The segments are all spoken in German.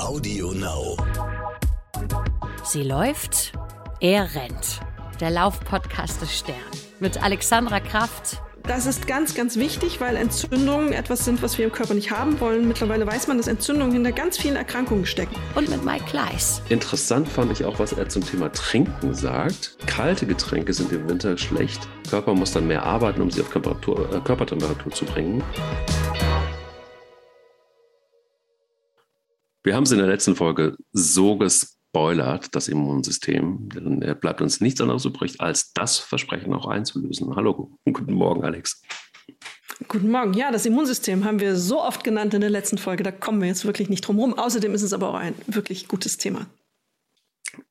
Audio Now. Sie läuft, er rennt. Der Laufpodcast des Stern. Mit Alexandra Kraft. Das ist ganz, ganz wichtig, weil Entzündungen etwas sind, was wir im Körper nicht haben wollen. Mittlerweile weiß man, dass Entzündungen hinter ganz vielen Erkrankungen stecken. Und mit Mike Kleiss. Interessant fand ich auch, was er zum Thema Trinken sagt. Kalte Getränke sind im Winter schlecht. Der Körper muss dann mehr arbeiten, um sie auf Körpertemperatur, äh, Körpertemperatur zu bringen. Wir haben es in der letzten Folge so gespoilert, das Immunsystem. Denn er bleibt uns nichts anderes übrig, als das Versprechen auch einzulösen. Hallo, guten Morgen, Alex. Guten Morgen. Ja, das Immunsystem haben wir so oft genannt in der letzten Folge, da kommen wir jetzt wirklich nicht drum herum. Außerdem ist es aber auch ein wirklich gutes Thema.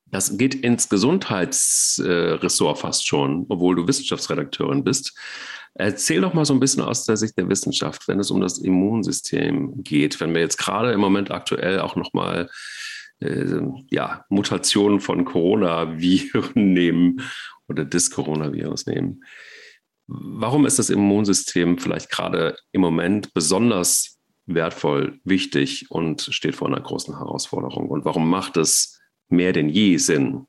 Das geht ins Gesundheitsressort fast schon, obwohl du Wissenschaftsredakteurin bist. Erzähl doch mal so ein bisschen aus der Sicht der Wissenschaft, wenn es um das Immunsystem geht, wenn wir jetzt gerade im Moment aktuell auch noch mal äh, ja, Mutationen von Coronaviren nehmen oder des Coronavirus nehmen. Warum ist das Immunsystem vielleicht gerade im Moment besonders wertvoll, wichtig und steht vor einer großen Herausforderung? Und warum macht es mehr denn je Sinn,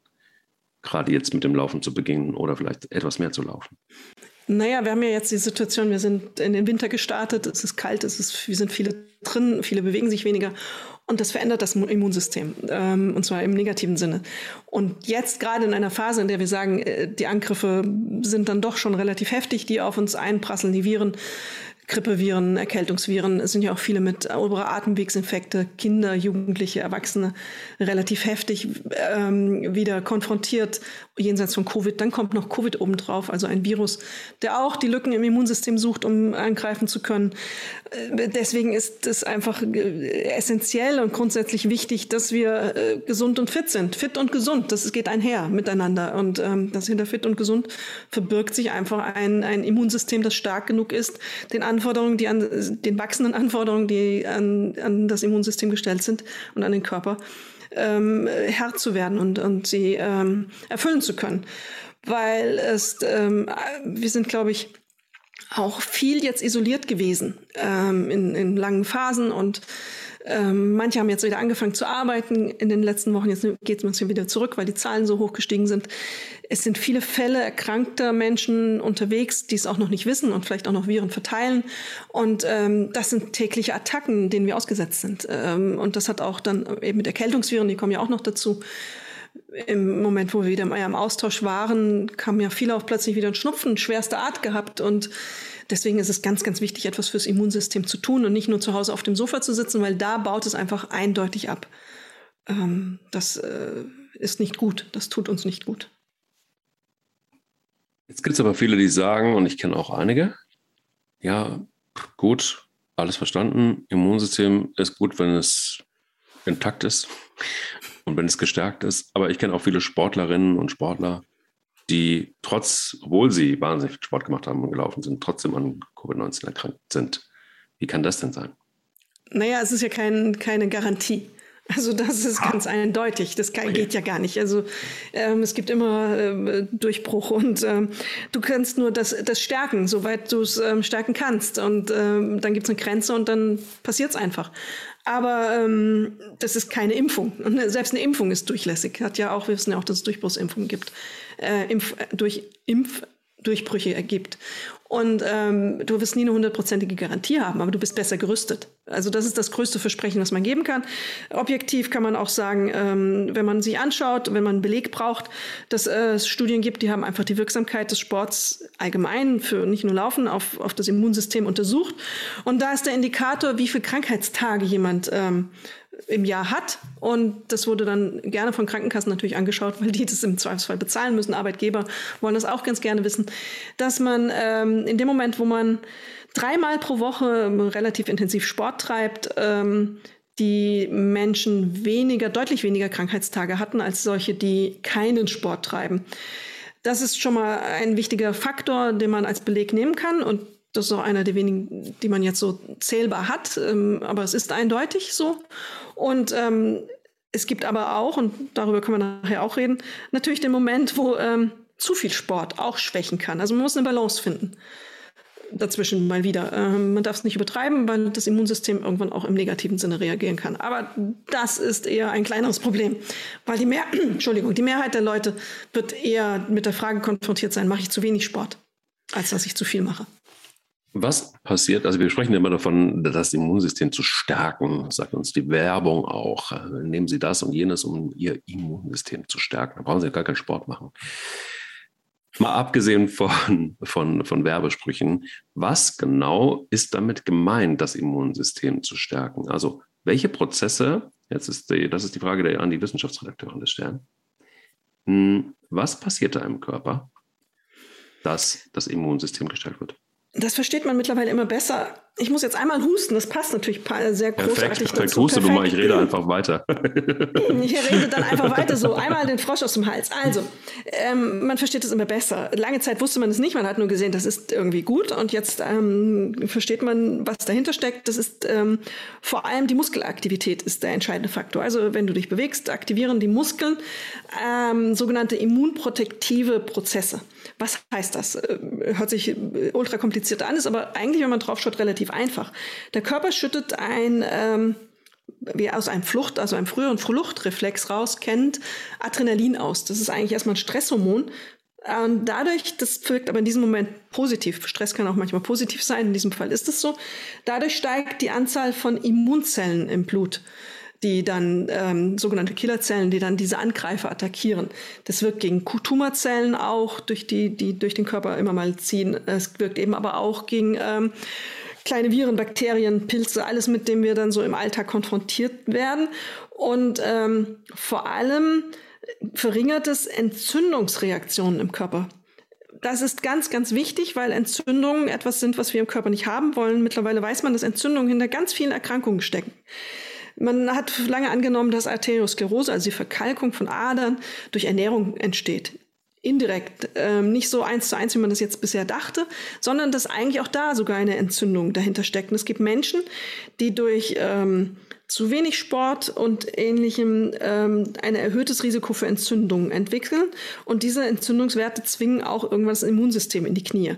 gerade jetzt mit dem Laufen zu beginnen oder vielleicht etwas mehr zu laufen? Naja, wir haben ja jetzt die Situation, wir sind in den Winter gestartet, es ist kalt, es ist, wir sind viele drin, viele bewegen sich weniger und das verändert das Immunsystem ähm, und zwar im negativen Sinne. Und jetzt gerade in einer Phase, in der wir sagen, äh, die Angriffe sind dann doch schon relativ heftig, die auf uns einprasseln, die Viren, Grippeviren, Erkältungsviren. Es sind ja auch viele mit oberer Atemwegsinfekte, Kinder, Jugendliche, Erwachsene relativ heftig ähm, wieder konfrontiert jenseits von Covid. Dann kommt noch Covid obendrauf, also ein Virus, der auch die Lücken im Immunsystem sucht, um angreifen zu können. Äh, deswegen ist es einfach äh, essentiell und grundsätzlich wichtig, dass wir äh, gesund und fit sind. Fit und gesund, das geht einher miteinander. Und ähm, das hinter fit und gesund verbirgt sich einfach ein, ein Immunsystem, das stark genug ist, den anderen Anforderungen, die an den wachsenden Anforderungen, die an, an das Immunsystem gestellt sind und an den Körper, ähm, Herr zu werden und, und sie ähm, erfüllen zu können. Weil es, ähm, wir sind, glaube ich, auch viel jetzt isoliert gewesen ähm, in, in langen Phasen und ähm, manche haben jetzt wieder angefangen zu arbeiten in den letzten Wochen. Jetzt geht es wieder zurück, weil die Zahlen so hoch gestiegen sind. Es sind viele Fälle erkrankter Menschen unterwegs, die es auch noch nicht wissen und vielleicht auch noch Viren verteilen. Und ähm, das sind tägliche Attacken, denen wir ausgesetzt sind. Ähm, und das hat auch dann eben mit Erkältungsviren, die kommen ja auch noch dazu. Im Moment, wo wir wieder im Austausch waren, kamen ja viele auch plötzlich wieder einen Schnupfen, schwerste Art gehabt und deswegen ist es ganz, ganz wichtig, etwas fürs Immunsystem zu tun und nicht nur zu Hause auf dem Sofa zu sitzen, weil da baut es einfach eindeutig ab. Ähm, das äh, ist nicht gut. Das tut uns nicht gut. Jetzt gibt es aber viele, die sagen, und ich kenne auch einige, ja, gut, alles verstanden. Immunsystem ist gut, wenn es intakt ist und wenn es gestärkt ist. Aber ich kenne auch viele Sportlerinnen und Sportler, die trotz, obwohl sie wahnsinnig viel Sport gemacht haben und gelaufen sind, trotzdem an Covid-19 erkrankt sind. Wie kann das denn sein? Naja, es ist ja kein, keine Garantie. Also das ist ganz eindeutig. Das kann, geht ja gar nicht. Also ähm, es gibt immer äh, Durchbruch und ähm, du kannst nur das, das stärken, soweit du es ähm, stärken kannst. Und ähm, dann gibt es eine Grenze und dann passiert es einfach. Aber ähm, das ist keine Impfung. Und selbst eine Impfung ist durchlässig. Hat ja auch, wir wissen ja auch, dass es Durchbruchsimpfungen gibt. Äh, Impf, durch Impfdurchbrüche ergibt. Und ähm, du wirst nie eine hundertprozentige Garantie haben, aber du bist besser gerüstet. Also das ist das größte Versprechen, was man geben kann. Objektiv kann man auch sagen, ähm, wenn man sich anschaut, wenn man einen Beleg braucht, dass äh, es Studien gibt, die haben einfach die Wirksamkeit des Sports allgemein für nicht nur Laufen auf, auf das Immunsystem untersucht. Und da ist der Indikator, wie viele Krankheitstage jemand ähm, im Jahr hat. Und das wurde dann gerne von Krankenkassen natürlich angeschaut, weil die das im Zweifelsfall bezahlen müssen. Arbeitgeber wollen das auch ganz gerne wissen, dass man ähm, in dem Moment, wo man dreimal pro Woche relativ intensiv Sport treibt, ähm, die Menschen weniger, deutlich weniger Krankheitstage hatten als solche, die keinen Sport treiben. Das ist schon mal ein wichtiger Faktor, den man als Beleg nehmen kann. Und das ist auch einer der wenigen, die man jetzt so zählbar hat. Ähm, aber es ist eindeutig so. Und ähm, es gibt aber auch, und darüber können wir nachher auch reden, natürlich den Moment, wo ähm, zu viel Sport auch schwächen kann. Also man muss eine Balance finden. dazwischen mal wieder. Ähm, man darf es nicht übertreiben, weil das Immunsystem irgendwann auch im negativen Sinne reagieren kann. Aber das ist eher ein kleineres Problem, weil die, Mehr Entschuldigung, die Mehrheit der Leute wird eher mit der Frage konfrontiert sein, mache ich zu wenig Sport, als dass ich zu viel mache. Was passiert, also wir sprechen immer davon, das Immunsystem zu stärken, sagt uns die Werbung auch. Nehmen Sie das und jenes, um Ihr Immunsystem zu stärken. Da brauchen Sie ja gar keinen Sport machen. Mal abgesehen von, von, von Werbesprüchen, was genau ist damit gemeint, das Immunsystem zu stärken? Also welche Prozesse, jetzt ist die, das ist die Frage der, an die Wissenschaftsredakteurin des Stern, hm, was passiert da im Körper, dass das Immunsystem gestärkt wird? Das versteht man mittlerweile immer besser. Ich muss jetzt einmal husten, das passt natürlich sehr großartig perfekt, perfekt. Huste du mal, ich rede einfach weiter. ich rede dann einfach weiter so, einmal den Frosch aus dem Hals. Also, ähm, man versteht es immer besser. Lange Zeit wusste man es nicht, man hat nur gesehen, das ist irgendwie gut und jetzt ähm, versteht man, was dahinter steckt. Das ist ähm, vor allem die Muskelaktivität ist der entscheidende Faktor. Also, wenn du dich bewegst, aktivieren die Muskeln ähm, sogenannte immunprotektive Prozesse. Was heißt das? Äh, hört sich äh, ultra kompliziert an, ist aber eigentlich, wenn man drauf schaut, relativ einfach. Der Körper schüttet ein, ähm, wie aus einem Flucht, also einem früheren Fluchtreflex raus kennt, Adrenalin aus. Das ist eigentlich erstmal ein Stresshormon. Und dadurch, das wirkt aber in diesem Moment positiv. Stress kann auch manchmal positiv sein, in diesem Fall ist es so. Dadurch steigt die Anzahl von Immunzellen im Blut die dann ähm, sogenannte Killerzellen, die dann diese Angreifer attackieren. Das wirkt gegen Tumorzellen auch, durch die, die durch den Körper immer mal ziehen. Es wirkt eben aber auch gegen ähm, kleine Viren, Bakterien, Pilze, alles, mit dem wir dann so im Alltag konfrontiert werden. Und ähm, vor allem verringert es Entzündungsreaktionen im Körper. Das ist ganz, ganz wichtig, weil Entzündungen etwas sind, was wir im Körper nicht haben wollen. Mittlerweile weiß man, dass Entzündungen hinter ganz vielen Erkrankungen stecken. Man hat lange angenommen, dass Arteriosklerose, also die Verkalkung von Adern, durch Ernährung entsteht. Indirekt, ähm, nicht so eins zu eins, wie man das jetzt bisher dachte, sondern dass eigentlich auch da sogar eine Entzündung dahinter steckt. Und es gibt Menschen, die durch ähm, zu wenig Sport und ähnlichem ähm, ein erhöhtes Risiko für Entzündungen entwickeln. Und diese Entzündungswerte zwingen auch irgendwann das Immunsystem in die Knie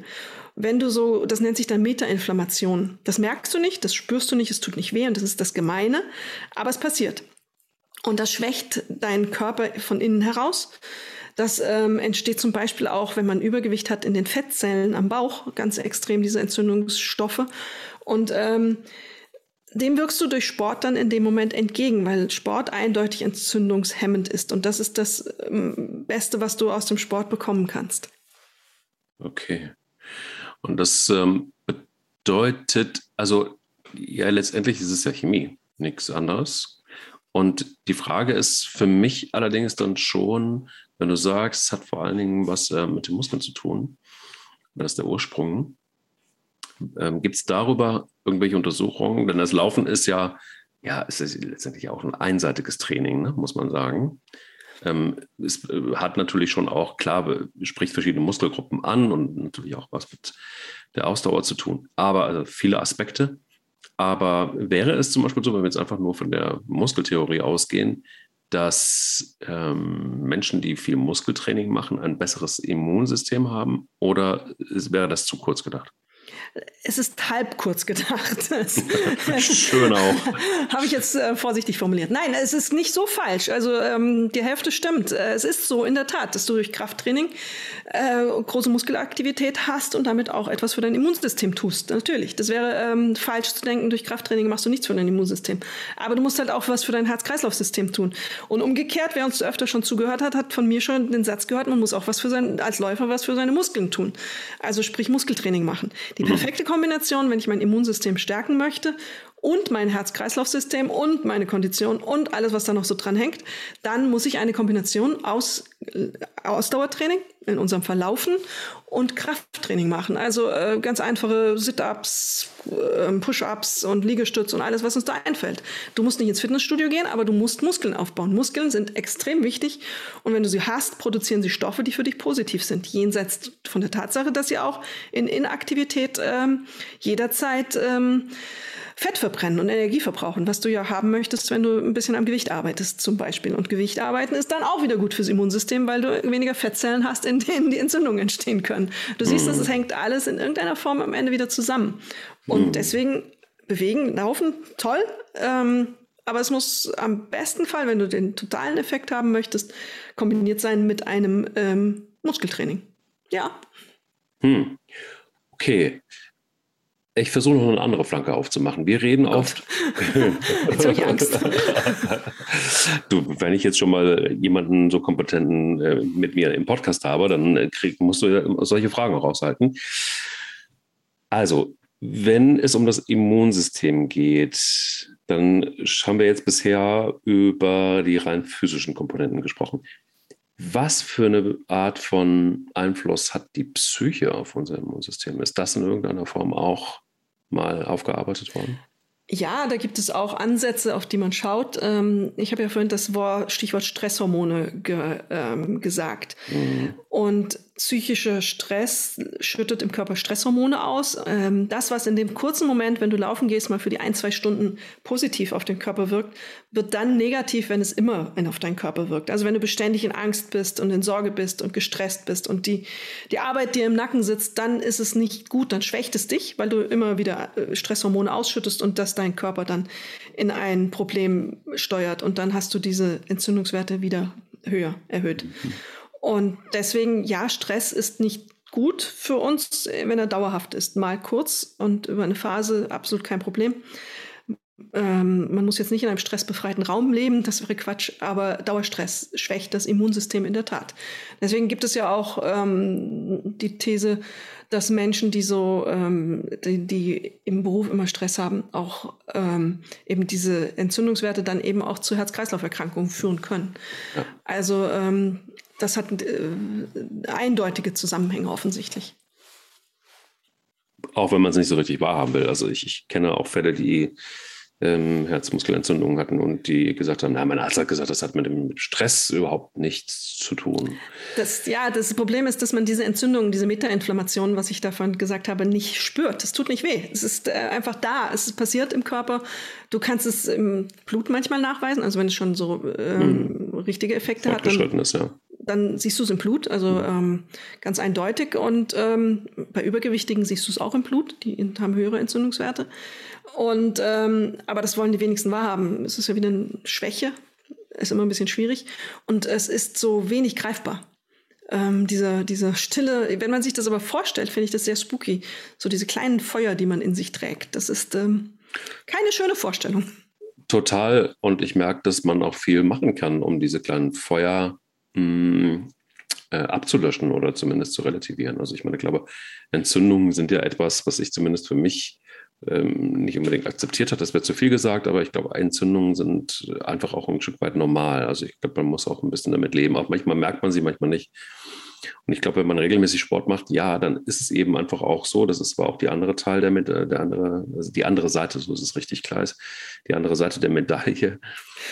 wenn du so, das nennt sich dann Metainflammation. Das merkst du nicht, das spürst du nicht, es tut nicht weh und das ist das Gemeine, aber es passiert. Und das schwächt deinen Körper von innen heraus. Das ähm, entsteht zum Beispiel auch, wenn man Übergewicht hat in den Fettzellen am Bauch, ganz extrem diese Entzündungsstoffe. Und ähm, dem wirkst du durch Sport dann in dem Moment entgegen, weil Sport eindeutig entzündungshemmend ist. Und das ist das ähm, Beste, was du aus dem Sport bekommen kannst. Okay. Und das ähm, bedeutet, also ja, letztendlich ist es ja Chemie, nichts anderes. Und die Frage ist für mich allerdings dann schon, wenn du sagst, es hat vor allen Dingen was äh, mit den Muskeln zu tun, das ist der Ursprung. Ähm, Gibt es darüber irgendwelche Untersuchungen? Denn das Laufen ist ja, ja, es ist letztendlich auch ein einseitiges Training, ne, muss man sagen. Ähm, es äh, hat natürlich schon auch, klar, spricht verschiedene Muskelgruppen an und natürlich auch was mit der Ausdauer zu tun. Aber also viele Aspekte. Aber wäre es zum Beispiel so, wenn wir jetzt einfach nur von der Muskeltheorie ausgehen, dass ähm, Menschen, die viel Muskeltraining machen, ein besseres Immunsystem haben? Oder wäre das zu kurz gedacht? Es ist halb kurz gedacht. Schön auch. Habe ich jetzt äh, vorsichtig formuliert. Nein, es ist nicht so falsch. Also ähm, die Hälfte stimmt. Äh, es ist so in der Tat, dass du durch Krafttraining äh, große Muskelaktivität hast und damit auch etwas für dein Immunsystem tust. Natürlich. Das wäre ähm, falsch zu denken, durch Krafttraining machst du nichts für dein Immunsystem. Aber du musst halt auch was für dein Herz-Kreislauf-System tun. Und umgekehrt, wer uns öfter schon zugehört hat, hat von mir schon den Satz gehört, man muss auch was für sein, als Läufer was für seine Muskeln tun. Also sprich Muskeltraining machen. Die mhm perfekte Kombination, wenn ich mein Immunsystem stärken möchte und mein Herz-Kreislauf-System und meine Kondition und alles, was da noch so dran hängt, dann muss ich eine Kombination aus äh, Ausdauertraining, in unserem Fall Laufen, und Krafttraining machen. Also äh, ganz einfache Sit-ups, äh, Push-ups und Liegestütz und alles, was uns da einfällt. Du musst nicht ins Fitnessstudio gehen, aber du musst Muskeln aufbauen. Muskeln sind extrem wichtig und wenn du sie hast, produzieren sie Stoffe, die für dich positiv sind. Jenseits von der Tatsache, dass sie auch in Inaktivität ähm, jederzeit ähm, Fett verbrennen und Energie verbrauchen, was du ja haben möchtest, wenn du ein bisschen am Gewicht arbeitest zum Beispiel. Und Gewicht arbeiten ist dann auch wieder gut fürs Immunsystem, weil du weniger Fettzellen hast, in denen die Entzündungen entstehen können. Du siehst, mhm. es hängt alles in irgendeiner Form am Ende wieder zusammen. Und mhm. deswegen bewegen, laufen, toll. Ähm, aber es muss am besten Fall, wenn du den totalen Effekt haben möchtest, kombiniert sein mit einem ähm, Muskeltraining. Ja. Hm. Okay. Ich versuche noch eine andere Flanke aufzumachen. Wir reden Gott. oft. jetzt habe ich Angst. du, wenn ich jetzt schon mal jemanden so kompetenten äh, mit mir im Podcast habe, dann äh, krieg, musst du solche Fragen raushalten. Also, wenn es um das Immunsystem geht, dann haben wir jetzt bisher über die rein physischen Komponenten gesprochen. Was für eine Art von Einfluss hat die Psyche auf unser Immunsystem? Ist das in irgendeiner Form auch mal aufgearbeitet worden? Ja, da gibt es auch Ansätze, auf die man schaut. Ähm, ich habe ja vorhin das Stichwort Stresshormone ge, ähm, gesagt. Mhm. Und psychischer Stress schüttet im Körper Stresshormone aus. Ähm, das, was in dem kurzen Moment, wenn du laufen gehst, mal für die ein, zwei Stunden positiv auf den Körper wirkt, wird dann negativ, wenn es immer auf deinen Körper wirkt. Also wenn du beständig in Angst bist und in Sorge bist und gestresst bist und die, die Arbeit dir im Nacken sitzt, dann ist es nicht gut, dann schwächt es dich, weil du immer wieder äh, Stresshormone ausschüttest und das dein Körper dann in ein Problem steuert. Und dann hast du diese Entzündungswerte wieder höher erhöht. Mhm. Und deswegen, ja, Stress ist nicht gut für uns, wenn er dauerhaft ist. Mal kurz und über eine Phase absolut kein Problem. Ähm, man muss jetzt nicht in einem stressbefreiten Raum leben, das wäre Quatsch, aber Dauerstress schwächt das Immunsystem in der Tat. Deswegen gibt es ja auch ähm, die These, dass Menschen, die so, ähm, die, die, im Beruf immer Stress haben, auch ähm, eben diese Entzündungswerte dann eben auch zu Herz-Kreislauf-Erkrankungen führen können. Ja. Also ähm, das hat äh, eindeutige Zusammenhänge offensichtlich. Auch wenn man es nicht so richtig wahrhaben will. Also ich, ich kenne auch Fälle, die ähm, Herzmuskelentzündungen hatten und die gesagt haben, na, mein Arzt hat gesagt, das hat mit dem Stress überhaupt nichts zu tun. Das, ja, das Problem ist, dass man diese Entzündungen, diese Metainflammation, was ich davon gesagt habe, nicht spürt. Es tut nicht weh. Es ist äh, einfach da. Es ist passiert im Körper. Du kannst es im Blut manchmal nachweisen, also wenn es schon so ähm, mhm. richtige Effekte hat. Dann, ist, ja. Dann siehst du es im Blut, also mhm. ähm, ganz eindeutig. Und ähm, bei Übergewichtigen siehst du es auch im Blut. Die haben höhere Entzündungswerte. Und ähm, aber das wollen die wenigsten wahrhaben. Es ist ja wieder eine Schwäche, ist immer ein bisschen schwierig und es ist so wenig greifbar. Ähm, dieser, dieser stille, wenn man sich das aber vorstellt, finde ich das sehr spooky. So diese kleinen Feuer, die man in sich trägt. Das ist ähm, keine schöne Vorstellung. Total. Und ich merke, dass man auch viel machen kann, um diese kleinen Feuer mm, äh, abzulöschen oder zumindest zu relativieren. Also ich meine, ich glaube, Entzündungen sind ja etwas, was ich zumindest für mich ähm, nicht unbedingt akzeptiert hat. Das wäre zu viel gesagt, aber ich glaube, Entzündungen sind einfach auch ein Stück weit normal. Also ich glaube, man muss auch ein bisschen damit leben. Auch manchmal merkt man sie, manchmal nicht. Und ich glaube, wenn man regelmäßig Sport macht, ja, dann ist es eben einfach auch so, das ist zwar auch die andere Teil der, der andere, also die andere Seite, so ist es richtig klar ist, die andere Seite der Medaille.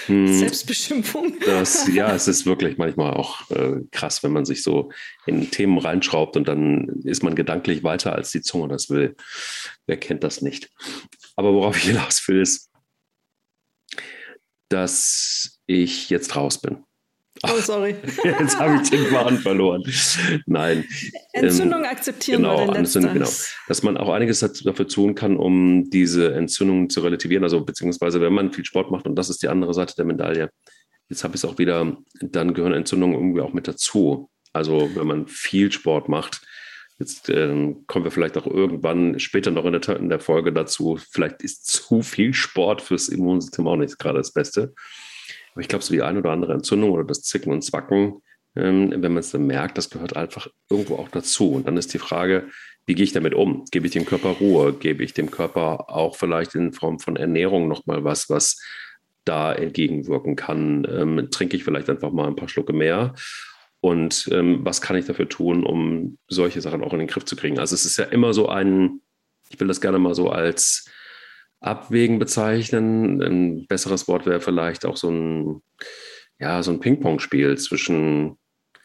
Hm, Selbstbestimmung. Das, ja, es ist wirklich manchmal auch äh, krass, wenn man sich so in Themen reinschraubt und dann ist man gedanklich weiter, als die Zunge das will. Wer kennt das nicht? Aber worauf ich hinaus will, ist, dass ich jetzt raus bin. Oh, sorry. Jetzt habe ich den Faden verloren. Nein. Entzündung ähm, akzeptieren genau, Entzündung, genau. Dass man auch einiges dafür tun kann, um diese Entzündungen zu relativieren. Also beziehungsweise, wenn man viel Sport macht, und das ist die andere Seite der Medaille. Jetzt habe ich es auch wieder, dann gehören Entzündungen irgendwie auch mit dazu. Also wenn man viel Sport macht, Jetzt ähm, kommen wir vielleicht auch irgendwann später noch in der, in der Folge dazu. Vielleicht ist zu viel Sport fürs Immunsystem auch nicht gerade das Beste. Aber ich glaube, so die eine oder andere Entzündung oder das Zicken und Zwacken, ähm, wenn man es dann merkt, das gehört einfach irgendwo auch dazu. Und dann ist die Frage, wie gehe ich damit um? Gebe ich dem Körper Ruhe? Gebe ich dem Körper auch vielleicht in Form von Ernährung nochmal was, was da entgegenwirken kann? Ähm, trinke ich vielleicht einfach mal ein paar Schlucke mehr? Und ähm, was kann ich dafür tun, um solche Sachen auch in den Griff zu kriegen? Also es ist ja immer so ein, ich will das gerne mal so als Abwägen bezeichnen. Ein besseres Wort wäre vielleicht auch so ein, ja, so ein Ping-Pong-Spiel zwischen,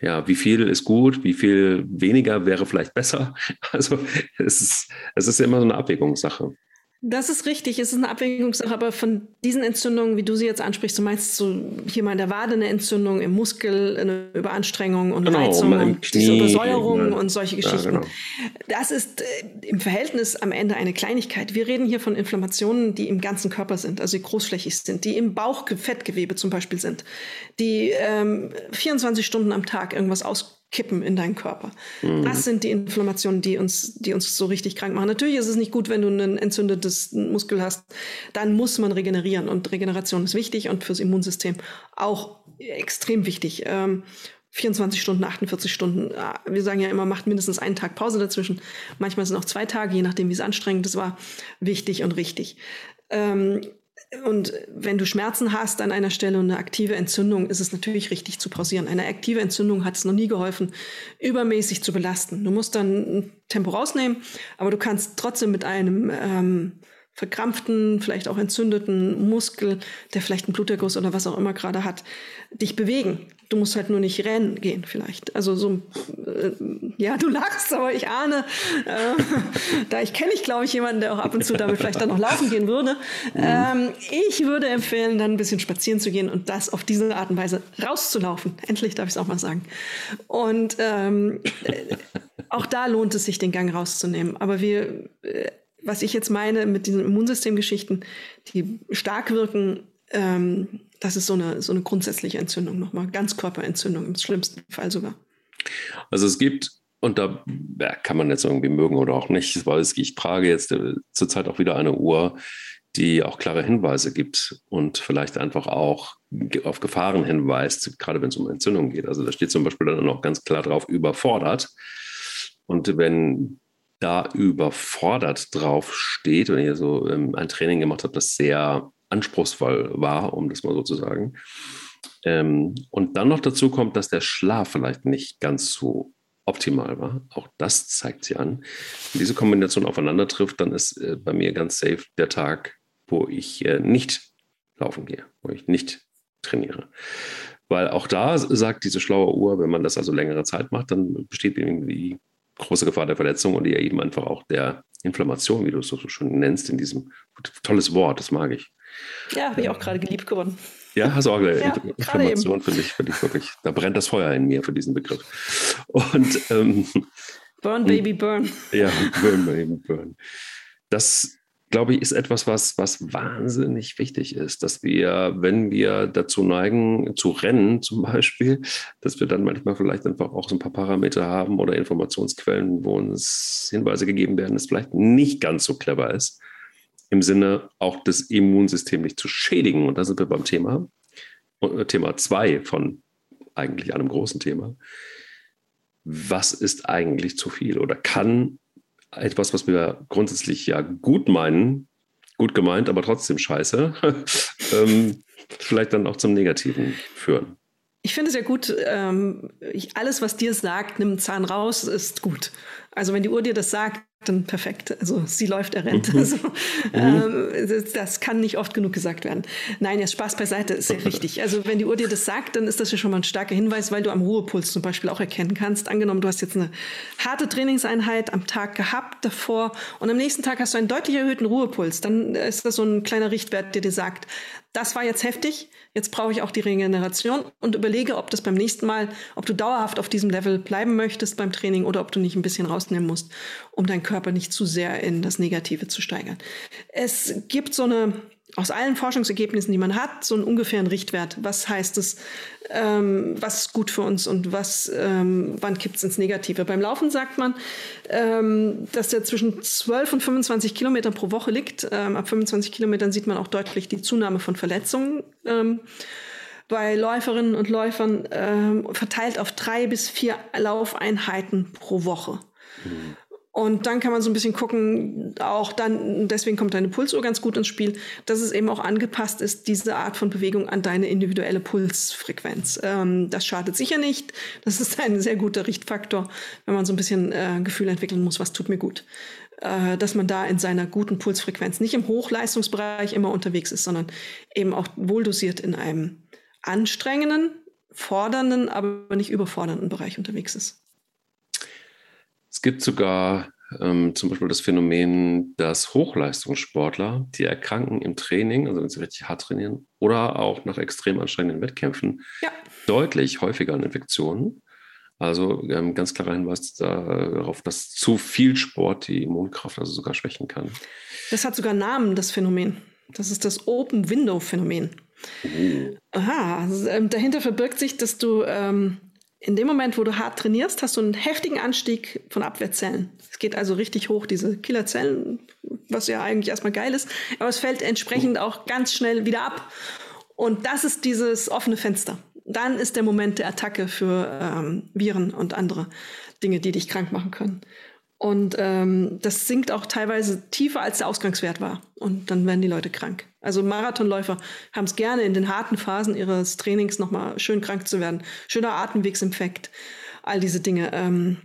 ja, wie viel ist gut, wie viel weniger wäre vielleicht besser. Also es ist, es ist immer so eine Abwägungssache. Das ist richtig, es ist eine Abwägungssache, aber von diesen Entzündungen, wie du sie jetzt ansprichst, du meinst so hier mal in der Wade eine Entzündung, im Muskel eine Überanstrengung und genau, Reizung und Knie, Übersäuerung ja. und solche Geschichten. Ja, genau. Das ist äh, im Verhältnis am Ende eine Kleinigkeit. Wir reden hier von Inflammationen, die im ganzen Körper sind, also die großflächig sind, die im Bauchfettgewebe zum Beispiel sind, die ähm, 24 Stunden am Tag irgendwas aus kippen in deinen Körper. Mhm. Das sind die Inflammationen, die uns, die uns so richtig krank machen. Natürlich ist es nicht gut, wenn du ein entzündetes Muskel hast. Dann muss man regenerieren und Regeneration ist wichtig und fürs Immunsystem auch extrem wichtig. Ähm, 24 Stunden, 48 Stunden. Wir sagen ja immer, macht mindestens einen Tag Pause dazwischen. Manchmal sind auch zwei Tage, je nachdem, wie es anstrengend ist, war wichtig und richtig. Ähm, und wenn du Schmerzen hast an einer Stelle und eine aktive Entzündung, ist es natürlich richtig zu pausieren. Eine aktive Entzündung hat es noch nie geholfen, übermäßig zu belasten. Du musst dann Tempo rausnehmen, aber du kannst trotzdem mit einem ähm, verkrampften, vielleicht auch entzündeten Muskel, der vielleicht einen Bluterguss oder was auch immer gerade hat, dich bewegen. Du musst halt nur nicht rennen gehen vielleicht. Also so, äh, ja, du lachst, aber ich ahne, äh, da ich kenne ich, glaube ich, jemanden, der auch ab und zu damit vielleicht dann noch laufen gehen würde. Mhm. Ähm, ich würde empfehlen, dann ein bisschen spazieren zu gehen und das auf diese Art und Weise rauszulaufen. Endlich darf ich es auch mal sagen. Und ähm, äh, auch da lohnt es sich, den Gang rauszunehmen. Aber wir äh, was ich jetzt meine mit diesen Immunsystemgeschichten, die stark wirken, ähm, das ist so eine, so eine grundsätzliche Entzündung nochmal, Ganzkörperentzündung im schlimmsten Fall sogar. Also es gibt, und da ja, kann man jetzt irgendwie mögen oder auch nicht, weil ich trage jetzt äh, zurzeit auch wieder eine Uhr, die auch klare Hinweise gibt und vielleicht einfach auch auf Gefahren hinweist, gerade wenn es um Entzündungen geht. Also da steht zum Beispiel dann auch ganz klar drauf, überfordert. Und wenn da überfordert drauf steht und ihr so ähm, ein Training gemacht habt, das sehr anspruchsvoll war, um das mal so zu sagen. Ähm, und dann noch dazu kommt, dass der Schlaf vielleicht nicht ganz so optimal war. Auch das zeigt sie an. Wenn diese Kombination aufeinander trifft, dann ist äh, bei mir ganz safe der Tag, wo ich äh, nicht laufen gehe, wo ich nicht trainiere. Weil auch da sagt diese schlaue Uhr, wenn man das also längere Zeit macht, dann besteht irgendwie große Gefahr der Verletzung und ja eben einfach auch der Inflammation, wie du es so schön nennst, in diesem tolles Wort, das mag ich. Ja, habe ich auch gerade geliebt geworden. Ja, hast du auch eine ja, Inflammation, finde ich, find ich wirklich, da brennt das Feuer in mir für diesen Begriff. Und ähm, Burn, Baby, Burn. Ja, Burn, Baby, Burn. Das glaube ich, ist etwas, was, was wahnsinnig wichtig ist, dass wir, wenn wir dazu neigen, zu rennen zum Beispiel, dass wir dann manchmal vielleicht einfach auch so ein paar Parameter haben oder Informationsquellen, wo uns Hinweise gegeben werden, dass vielleicht nicht ganz so clever ist, im Sinne auch das Immunsystem nicht zu schädigen. Und da sind wir beim Thema, äh, Thema zwei von eigentlich einem großen Thema. Was ist eigentlich zu viel oder kann etwas, was wir grundsätzlich ja gut meinen, gut gemeint, aber trotzdem scheiße, ähm, vielleicht dann auch zum Negativen führen. Ich finde es ja gut, ähm, ich, alles, was dir sagt, nimm Zahn raus, ist gut. Also wenn die Uhr dir das sagt, perfekt. Also sie läuft, er rennt. Mhm. Also, mhm. ähm, das kann nicht oft genug gesagt werden. Nein, jetzt Spaß beiseite ist ja richtig. Also wenn die Uhr dir das sagt, dann ist das ja schon mal ein starker Hinweis, weil du am Ruhepuls zum Beispiel auch erkennen kannst. Angenommen, du hast jetzt eine harte Trainingseinheit am Tag gehabt davor und am nächsten Tag hast du einen deutlich erhöhten Ruhepuls. Dann ist das so ein kleiner Richtwert, der dir sagt, das war jetzt heftig, jetzt brauche ich auch die Regeneration und überlege, ob das beim nächsten Mal, ob du dauerhaft auf diesem Level bleiben möchtest beim Training oder ob du nicht ein bisschen rausnehmen musst, um deinen Körper nicht zu sehr in das Negative zu steigern. Es gibt so eine aus allen Forschungsergebnissen, die man hat, so einen ungefähren Richtwert. Was heißt es, ähm, was ist gut für uns und was, ähm, wann kippt es ins Negative? Beim Laufen sagt man, ähm, dass der zwischen 12 und 25 Kilometern pro Woche liegt. Ähm, ab 25 Kilometern sieht man auch deutlich die Zunahme von Verletzungen ähm, bei Läuferinnen und Läufern ähm, verteilt auf drei bis vier Laufeinheiten pro Woche. Mhm. Und dann kann man so ein bisschen gucken, auch dann, deswegen kommt deine Pulsuhr ganz gut ins Spiel, dass es eben auch angepasst ist, diese Art von Bewegung an deine individuelle Pulsfrequenz. Ähm, das schadet sicher nicht. Das ist ein sehr guter Richtfaktor, wenn man so ein bisschen äh, Gefühl entwickeln muss, was tut mir gut. Äh, dass man da in seiner guten Pulsfrequenz nicht im Hochleistungsbereich immer unterwegs ist, sondern eben auch wohldosiert in einem anstrengenden, fordernden, aber nicht überfordernden Bereich unterwegs ist. Es gibt sogar ähm, zum Beispiel das Phänomen, dass Hochleistungssportler, die erkranken im Training, also wenn sie richtig hart trainieren, oder auch nach extrem anstrengenden Wettkämpfen, ja. deutlich häufiger an Infektionen. Also ähm, ganz klarer Hinweis darauf, dass zu viel Sport die Immunkraft also sogar schwächen kann. Das hat sogar Namen, das Phänomen. Das ist das Open Window Phänomen. Oh. Aha, also, ähm, dahinter verbirgt sich, dass du ähm, in dem Moment, wo du hart trainierst, hast du einen heftigen Anstieg von Abwehrzellen. Es geht also richtig hoch, diese Killerzellen, was ja eigentlich erstmal geil ist, aber es fällt entsprechend auch ganz schnell wieder ab. Und das ist dieses offene Fenster. Dann ist der Moment der Attacke für ähm, Viren und andere Dinge, die dich krank machen können. Und ähm, das sinkt auch teilweise tiefer, als der Ausgangswert war. Und dann werden die Leute krank. Also Marathonläufer haben es gerne in den harten Phasen ihres Trainings nochmal schön krank zu werden. Schöner Atemwegsinfekt, all diese Dinge. Ähm,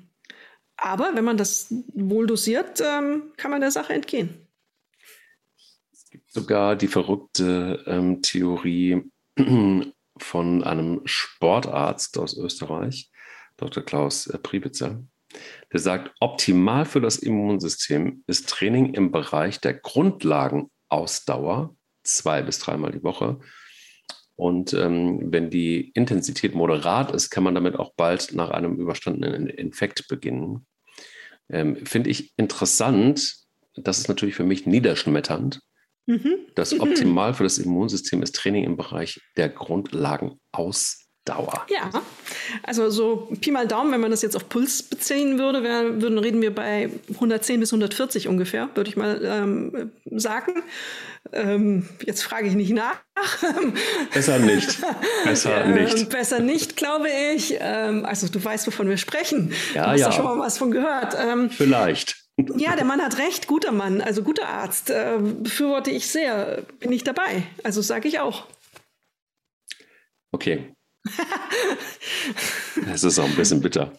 aber wenn man das wohl dosiert, ähm, kann man der Sache entgehen. Es gibt sogar die verrückte ähm, Theorie von einem Sportarzt aus Österreich, Dr. Klaus äh, Priebitzer, der sagt, optimal für das Immunsystem ist Training im Bereich der Grundlagenausdauer, zwei bis dreimal die Woche. Und ähm, wenn die Intensität moderat ist, kann man damit auch bald nach einem überstandenen Infekt beginnen. Ähm, Finde ich interessant. Das ist natürlich für mich niederschmetternd. Mhm. Das optimal für das Immunsystem ist Training im Bereich der Grundlagenausdauer. Dauer. Ja, also so Pi mal Daumen, wenn man das jetzt auf Puls beziehen würde, wär, würden, reden wir bei 110 bis 140 ungefähr, würde ich mal ähm, sagen. Ähm, jetzt frage ich nicht nach. Besser nicht. Besser nicht. besser nicht, glaube ich. Ähm, also du weißt, wovon wir sprechen. Ja, du hast ja. da schon mal was von gehört. Ähm, Vielleicht. Ja, der Mann hat recht, guter Mann, also guter Arzt. Äh, befürworte ich sehr, bin ich dabei. Also sage ich auch. Okay, Es ist auch ein bisschen bitter.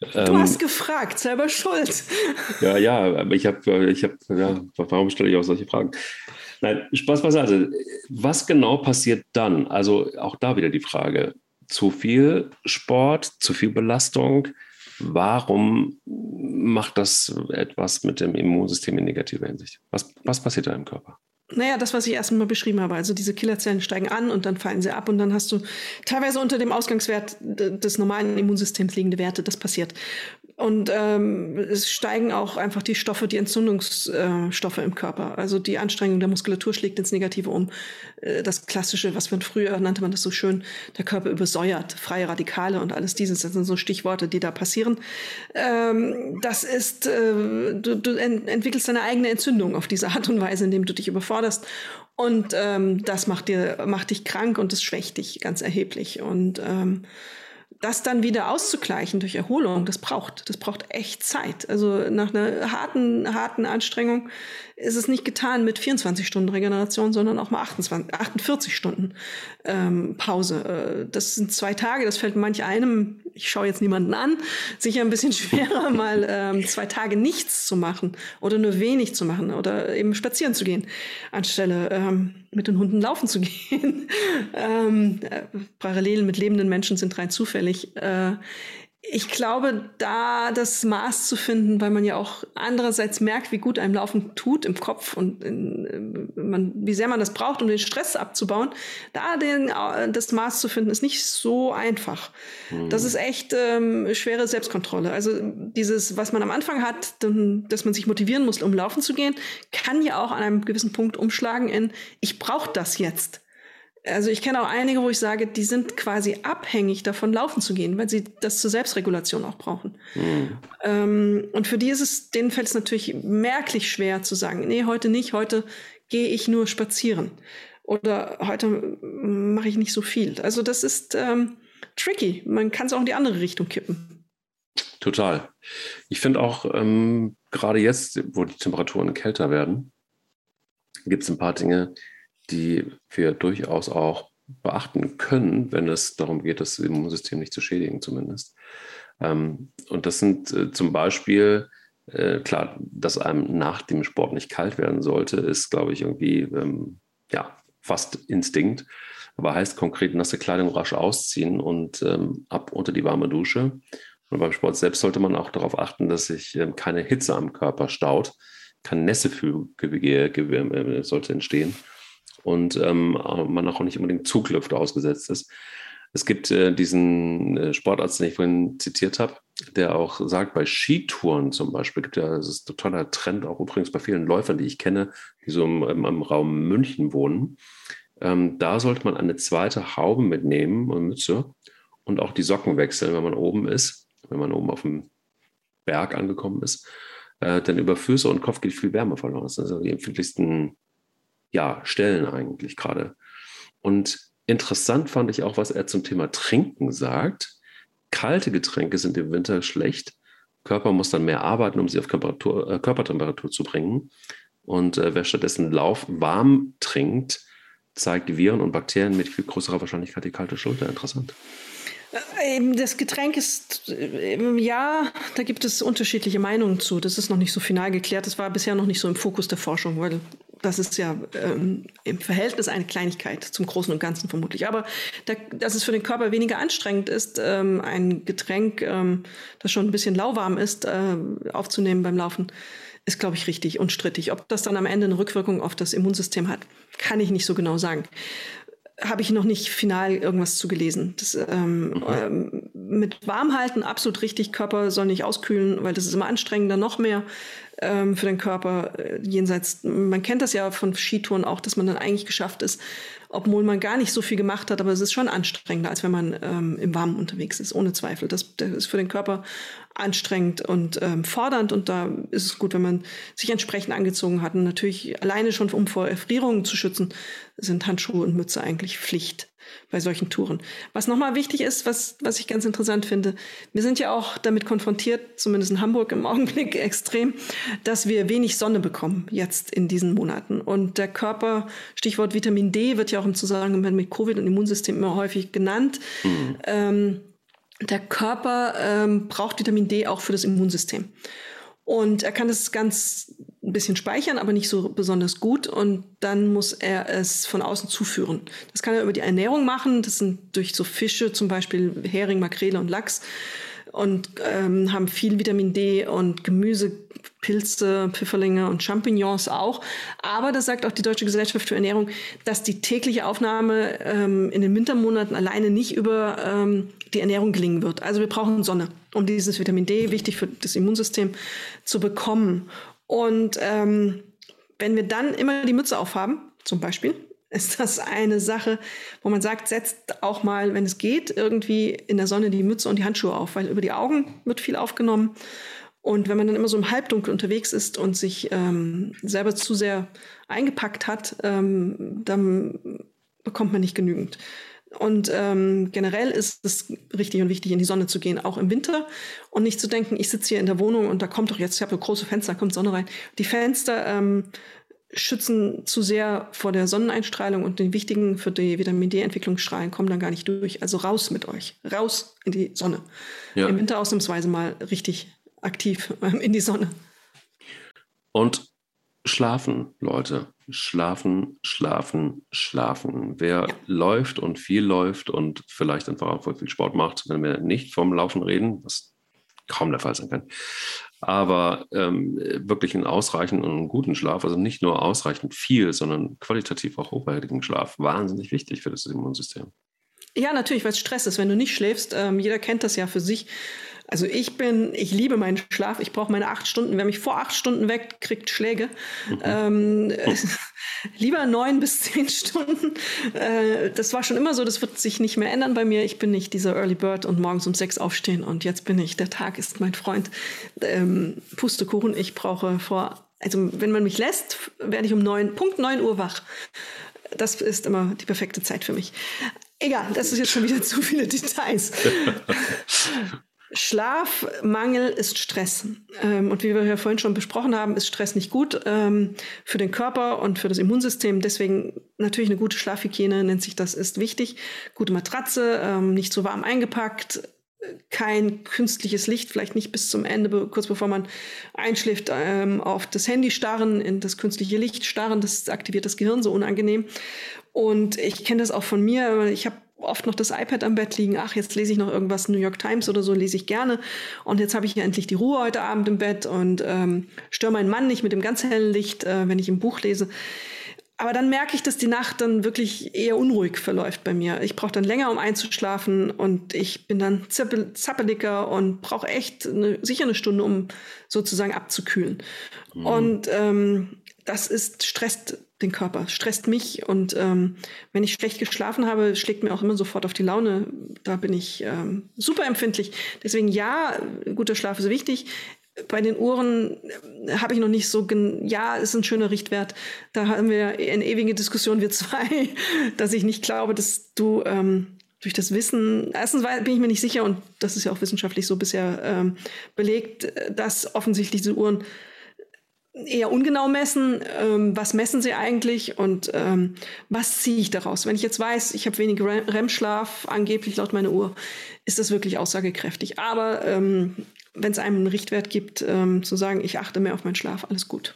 Du ähm, hast gefragt, selber schuld. Ja, ja, aber ich habe, ich habe, ja, warum stelle ich auch solche Fragen? Nein, Spaß beiseite. Was genau passiert dann? Also auch da wieder die Frage: Zu viel Sport, zu viel Belastung. Warum macht das etwas mit dem Immunsystem in negativer Hinsicht? Was, was passiert da im Körper? Naja, das, was ich erst mal beschrieben habe. Also diese Killerzellen steigen an und dann fallen sie ab und dann hast du teilweise unter dem Ausgangswert des normalen Immunsystems liegende Werte. Das passiert. Und ähm, es steigen auch einfach die Stoffe, die Entzündungsstoffe im Körper. Also die Anstrengung der Muskulatur schlägt ins Negative um. Äh, das Klassische, was man früher nannte man das so schön, der Körper übersäuert, freie Radikale und alles dieses. Das sind so Stichworte, die da passieren. Ähm, das ist, äh, du, du ent entwickelst deine eigene Entzündung auf diese Art und Weise, indem du dich überforderst. Und ähm, das macht dir, macht dich krank und das schwächt dich ganz erheblich. Und ähm, das dann wieder auszugleichen durch Erholung, das braucht, das braucht echt Zeit. Also nach einer harten, harten Anstrengung ist es nicht getan mit 24 Stunden Regeneration, sondern auch mal 28, 48 Stunden ähm, Pause. Äh, das sind zwei Tage, das fällt manch einem, ich schaue jetzt niemanden an, sicher ein bisschen schwerer, mal ähm, zwei Tage nichts zu machen oder nur wenig zu machen oder eben spazieren zu gehen, anstelle ähm, mit den Hunden laufen zu gehen. ähm, äh, Parallelen mit lebenden Menschen sind rein zufällig. Äh, ich glaube, da das Maß zu finden, weil man ja auch andererseits merkt, wie gut einem Laufen tut im Kopf und in, äh, man, wie sehr man das braucht, um den Stress abzubauen, da den, äh, das Maß zu finden, ist nicht so einfach. Mhm. Das ist echt ähm, schwere Selbstkontrolle. Also dieses, was man am Anfang hat, dass man sich motivieren muss, um laufen zu gehen, kann ja auch an einem gewissen Punkt umschlagen in, ich brauche das jetzt also ich kenne auch einige, wo ich sage, die sind quasi abhängig davon, laufen zu gehen, weil sie das zur Selbstregulation auch brauchen. Mhm. Ähm, und für die ist es, denen fällt es natürlich merklich schwer zu sagen, nee, heute nicht, heute gehe ich nur spazieren. Oder heute mache ich nicht so viel. Also das ist ähm, tricky. Man kann es auch in die andere Richtung kippen. Total. Ich finde auch, ähm, gerade jetzt, wo die Temperaturen kälter werden, gibt es ein paar Dinge, die wir durchaus auch beachten können, wenn es darum geht, das Immunsystem nicht zu schädigen zumindest. Ähm, und das sind äh, zum Beispiel, äh, klar, dass einem nach dem Sport nicht kalt werden sollte, ist, glaube ich, irgendwie ähm, ja, fast Instinkt. Aber heißt konkret nasse Kleidung rasch ausziehen und ähm, ab unter die warme Dusche. Und beim Sport selbst sollte man auch darauf achten, dass sich keine Hitze am Körper staut. Kein Nässefühl äh, sollte entstehen. Und ähm, man auch nicht unbedingt Zuglüfte ausgesetzt ist. Es gibt äh, diesen äh, Sportarzt, den ich vorhin zitiert habe, der auch sagt, bei Skitouren zum Beispiel, gibt ja, das ist ein toller Trend, auch übrigens bei vielen Läufern, die ich kenne, die so im, im, im Raum München wohnen. Ähm, da sollte man eine zweite Haube mitnehmen und Mütze und auch die Socken wechseln, wenn man oben ist, wenn man oben auf dem Berg angekommen ist. Äh, denn über Füße und Kopf geht viel Wärme verloren. Das sind also die empfindlichsten ja, Stellen eigentlich gerade. Und Interessant fand ich auch, was er zum Thema Trinken sagt. Kalte Getränke sind im Winter schlecht. Körper muss dann mehr arbeiten, um sie auf äh, Körpertemperatur zu bringen. Und äh, wer stattdessen Lauf warm trinkt, zeigt Viren und Bakterien mit viel größerer Wahrscheinlichkeit die kalte Schulter. Interessant. Äh, das Getränk ist, äh, ja, da gibt es unterschiedliche Meinungen zu. Das ist noch nicht so final geklärt. Das war bisher noch nicht so im Fokus der Forschung, weil das ist ja ähm, im Verhältnis eine Kleinigkeit zum Großen und Ganzen vermutlich. Aber da, dass es für den Körper weniger anstrengend ist, ähm, ein Getränk, ähm, das schon ein bisschen lauwarm ist, äh, aufzunehmen beim Laufen, ist, glaube ich, richtig unstrittig. Ob das dann am Ende eine Rückwirkung auf das Immunsystem hat, kann ich nicht so genau sagen habe ich noch nicht final irgendwas zugelesen. Das, ähm, mhm. ähm, mit Warmhalten absolut richtig. Körper soll nicht auskühlen, weil das ist immer anstrengender, noch mehr ähm, für den Körper. Äh, jenseits, man kennt das ja von Skitouren auch, dass man dann eigentlich geschafft ist, obwohl man gar nicht so viel gemacht hat, aber es ist schon anstrengender, als wenn man ähm, im Warmen unterwegs ist, ohne Zweifel. Das, das ist für den Körper anstrengend und ähm, fordernd und da ist es gut, wenn man sich entsprechend angezogen hat. Und natürlich alleine schon, um vor Erfrierungen zu schützen, sind Handschuhe und Mütze eigentlich Pflicht bei solchen Touren. Was nochmal wichtig ist, was, was ich ganz interessant finde, wir sind ja auch damit konfrontiert, zumindest in Hamburg im Augenblick extrem, dass wir wenig Sonne bekommen jetzt in diesen Monaten. Und der Körper, Stichwort Vitamin D, wird ja auch im Zusammenhang mit Covid und Immunsystem immer häufig genannt. Mhm. Ähm, der Körper ähm, braucht Vitamin D auch für das Immunsystem. Und er kann das ganz ein bisschen speichern, aber nicht so besonders gut. Und dann muss er es von außen zuführen. Das kann er über die Ernährung machen. Das sind durch so Fische, zum Beispiel Hering, Makrele und Lachs. Und ähm, haben viel Vitamin D und Gemüse, Pilze, Pfifferlinge und Champignons auch. Aber das sagt auch die Deutsche Gesellschaft für Ernährung, dass die tägliche Aufnahme ähm, in den Wintermonaten alleine nicht über ähm, die Ernährung gelingen wird. Also wir brauchen Sonne, um dieses Vitamin D, wichtig für das Immunsystem, zu bekommen. Und ähm, wenn wir dann immer die Mütze aufhaben, zum Beispiel, ist das eine Sache, wo man sagt, setzt auch mal, wenn es geht, irgendwie in der Sonne die Mütze und die Handschuhe auf, weil über die Augen wird viel aufgenommen. Und wenn man dann immer so im Halbdunkel unterwegs ist und sich ähm, selber zu sehr eingepackt hat, ähm, dann bekommt man nicht genügend. Und ähm, generell ist es richtig und wichtig, in die Sonne zu gehen, auch im Winter. Und nicht zu denken, ich sitze hier in der Wohnung und da kommt doch jetzt, ich habe große Fenster, da kommt Sonne rein. Die Fenster ähm, schützen zu sehr vor der Sonneneinstrahlung und die wichtigen für die Vitamin D-Entwicklung Strahlen kommen dann gar nicht durch. Also raus mit euch, raus in die Sonne. Ja. Im Winter ausnahmsweise mal richtig aktiv ähm, in die Sonne. Und schlafen, Leute. Schlafen, schlafen, schlafen. Wer ja. läuft und viel läuft und vielleicht einfach auch viel Sport macht, wenn wir nicht vom Laufen reden, was kaum der Fall sein kann, aber ähm, wirklich einen ausreichenden und einen guten Schlaf, also nicht nur ausreichend viel, sondern qualitativ auch hochwertigen Schlaf, wahnsinnig wichtig für das Immunsystem. Ja, natürlich, weil es Stress ist, wenn du nicht schläfst. Ähm, jeder kennt das ja für sich. Also ich bin, ich liebe meinen Schlaf. Ich brauche meine acht Stunden. Wer mich vor acht Stunden weckt, kriegt Schläge. Mhm. Ähm, äh, lieber neun bis zehn Stunden. Äh, das war schon immer so. Das wird sich nicht mehr ändern bei mir. Ich bin nicht dieser Early Bird und morgens um sechs aufstehen und jetzt bin ich. Der Tag ist mein Freund. Ähm, Pustekuchen. Ich brauche vor, also wenn man mich lässt, werde ich um neun, Punkt neun Uhr wach. Das ist immer die perfekte Zeit für mich. Egal, das ist jetzt schon wieder zu viele Details. Schlafmangel ist Stress. Ähm, und wie wir ja vorhin schon besprochen haben, ist Stress nicht gut ähm, für den Körper und für das Immunsystem. Deswegen natürlich eine gute Schlafhygiene nennt sich das, ist wichtig. Gute Matratze, ähm, nicht zu warm eingepackt, kein künstliches Licht, vielleicht nicht bis zum Ende, kurz bevor man einschläft, ähm, auf das Handy starren, in das künstliche Licht starren, das aktiviert das Gehirn so unangenehm. Und ich kenne das auch von mir. Ich habe oft noch das iPad am Bett liegen. Ach, jetzt lese ich noch irgendwas, New York Times oder so, lese ich gerne. Und jetzt habe ich ja endlich die Ruhe heute Abend im Bett und ähm, störe meinen Mann nicht mit dem ganz hellen Licht, äh, wenn ich ein Buch lese. Aber dann merke ich, dass die Nacht dann wirklich eher unruhig verläuft bei mir. Ich brauche dann länger, um einzuschlafen und ich bin dann zappeliger und brauche echt eine, sicher eine Stunde, um sozusagen abzukühlen. Mhm. Und ähm, das ist, stresst den Körper, stresst mich. Und ähm, wenn ich schlecht geschlafen habe, schlägt mir auch immer sofort auf die Laune. Da bin ich ähm, super empfindlich. Deswegen ja, guter Schlaf ist wichtig. Bei den Uhren äh, habe ich noch nicht so, ja, ist ein schöner Richtwert. Da haben wir eine ewige Diskussion, wir zwei, dass ich nicht glaube, dass du ähm, durch das Wissen, erstens bin ich mir nicht sicher, und das ist ja auch wissenschaftlich so bisher ähm, belegt, dass offensichtlich diese Uhren eher ungenau messen. Ähm, was messen sie eigentlich und ähm, was ziehe ich daraus? Wenn ich jetzt weiß, ich habe wenig REM-Schlaf, angeblich laut meiner Uhr, ist das wirklich aussagekräftig. Aber ähm, wenn es einem einen Richtwert gibt, ähm, zu sagen, ich achte mehr auf meinen Schlaf, alles gut.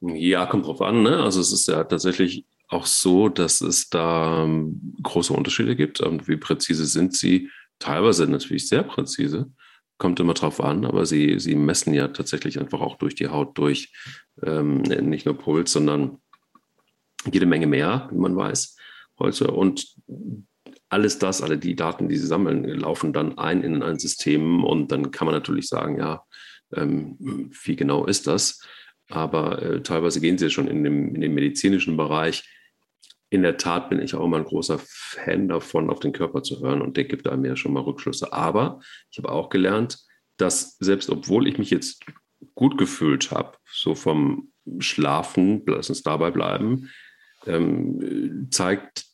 Ja, kommt drauf an. Ne? Also es ist ja tatsächlich auch so, dass es da ähm, große Unterschiede gibt. Wie präzise sind sie? Teilweise natürlich sehr präzise. Kommt immer drauf an, aber sie, sie messen ja tatsächlich einfach auch durch die Haut durch. Ähm, nicht nur Puls, sondern jede Menge mehr, wie man weiß heute. Und alles das, alle die Daten, die sie sammeln, laufen dann ein in ein System und dann kann man natürlich sagen, ja, ähm, wie genau ist das? Aber äh, teilweise gehen sie schon in dem, in dem medizinischen Bereich. In der Tat bin ich auch immer ein großer Fan davon, auf den Körper zu hören und der gibt einem ja schon mal Rückschlüsse. Aber ich habe auch gelernt, dass selbst obwohl ich mich jetzt gut gefühlt habe, so vom Schlafen, lass uns dabei bleiben, ähm, zeigt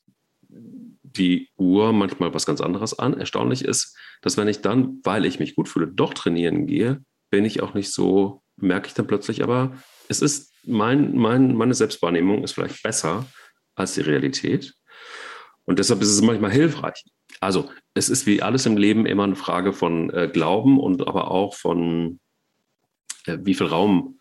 die Uhr manchmal was ganz anderes an. Erstaunlich ist, dass wenn ich dann, weil ich mich gut fühle, doch trainieren gehe, bin ich auch nicht so, merke ich dann plötzlich, aber es ist mein, mein, meine Selbstwahrnehmung ist vielleicht besser als die Realität. Und deshalb ist es manchmal hilfreich. Also es ist wie alles im Leben immer eine Frage von äh, Glauben und aber auch von, äh, wie viel Raum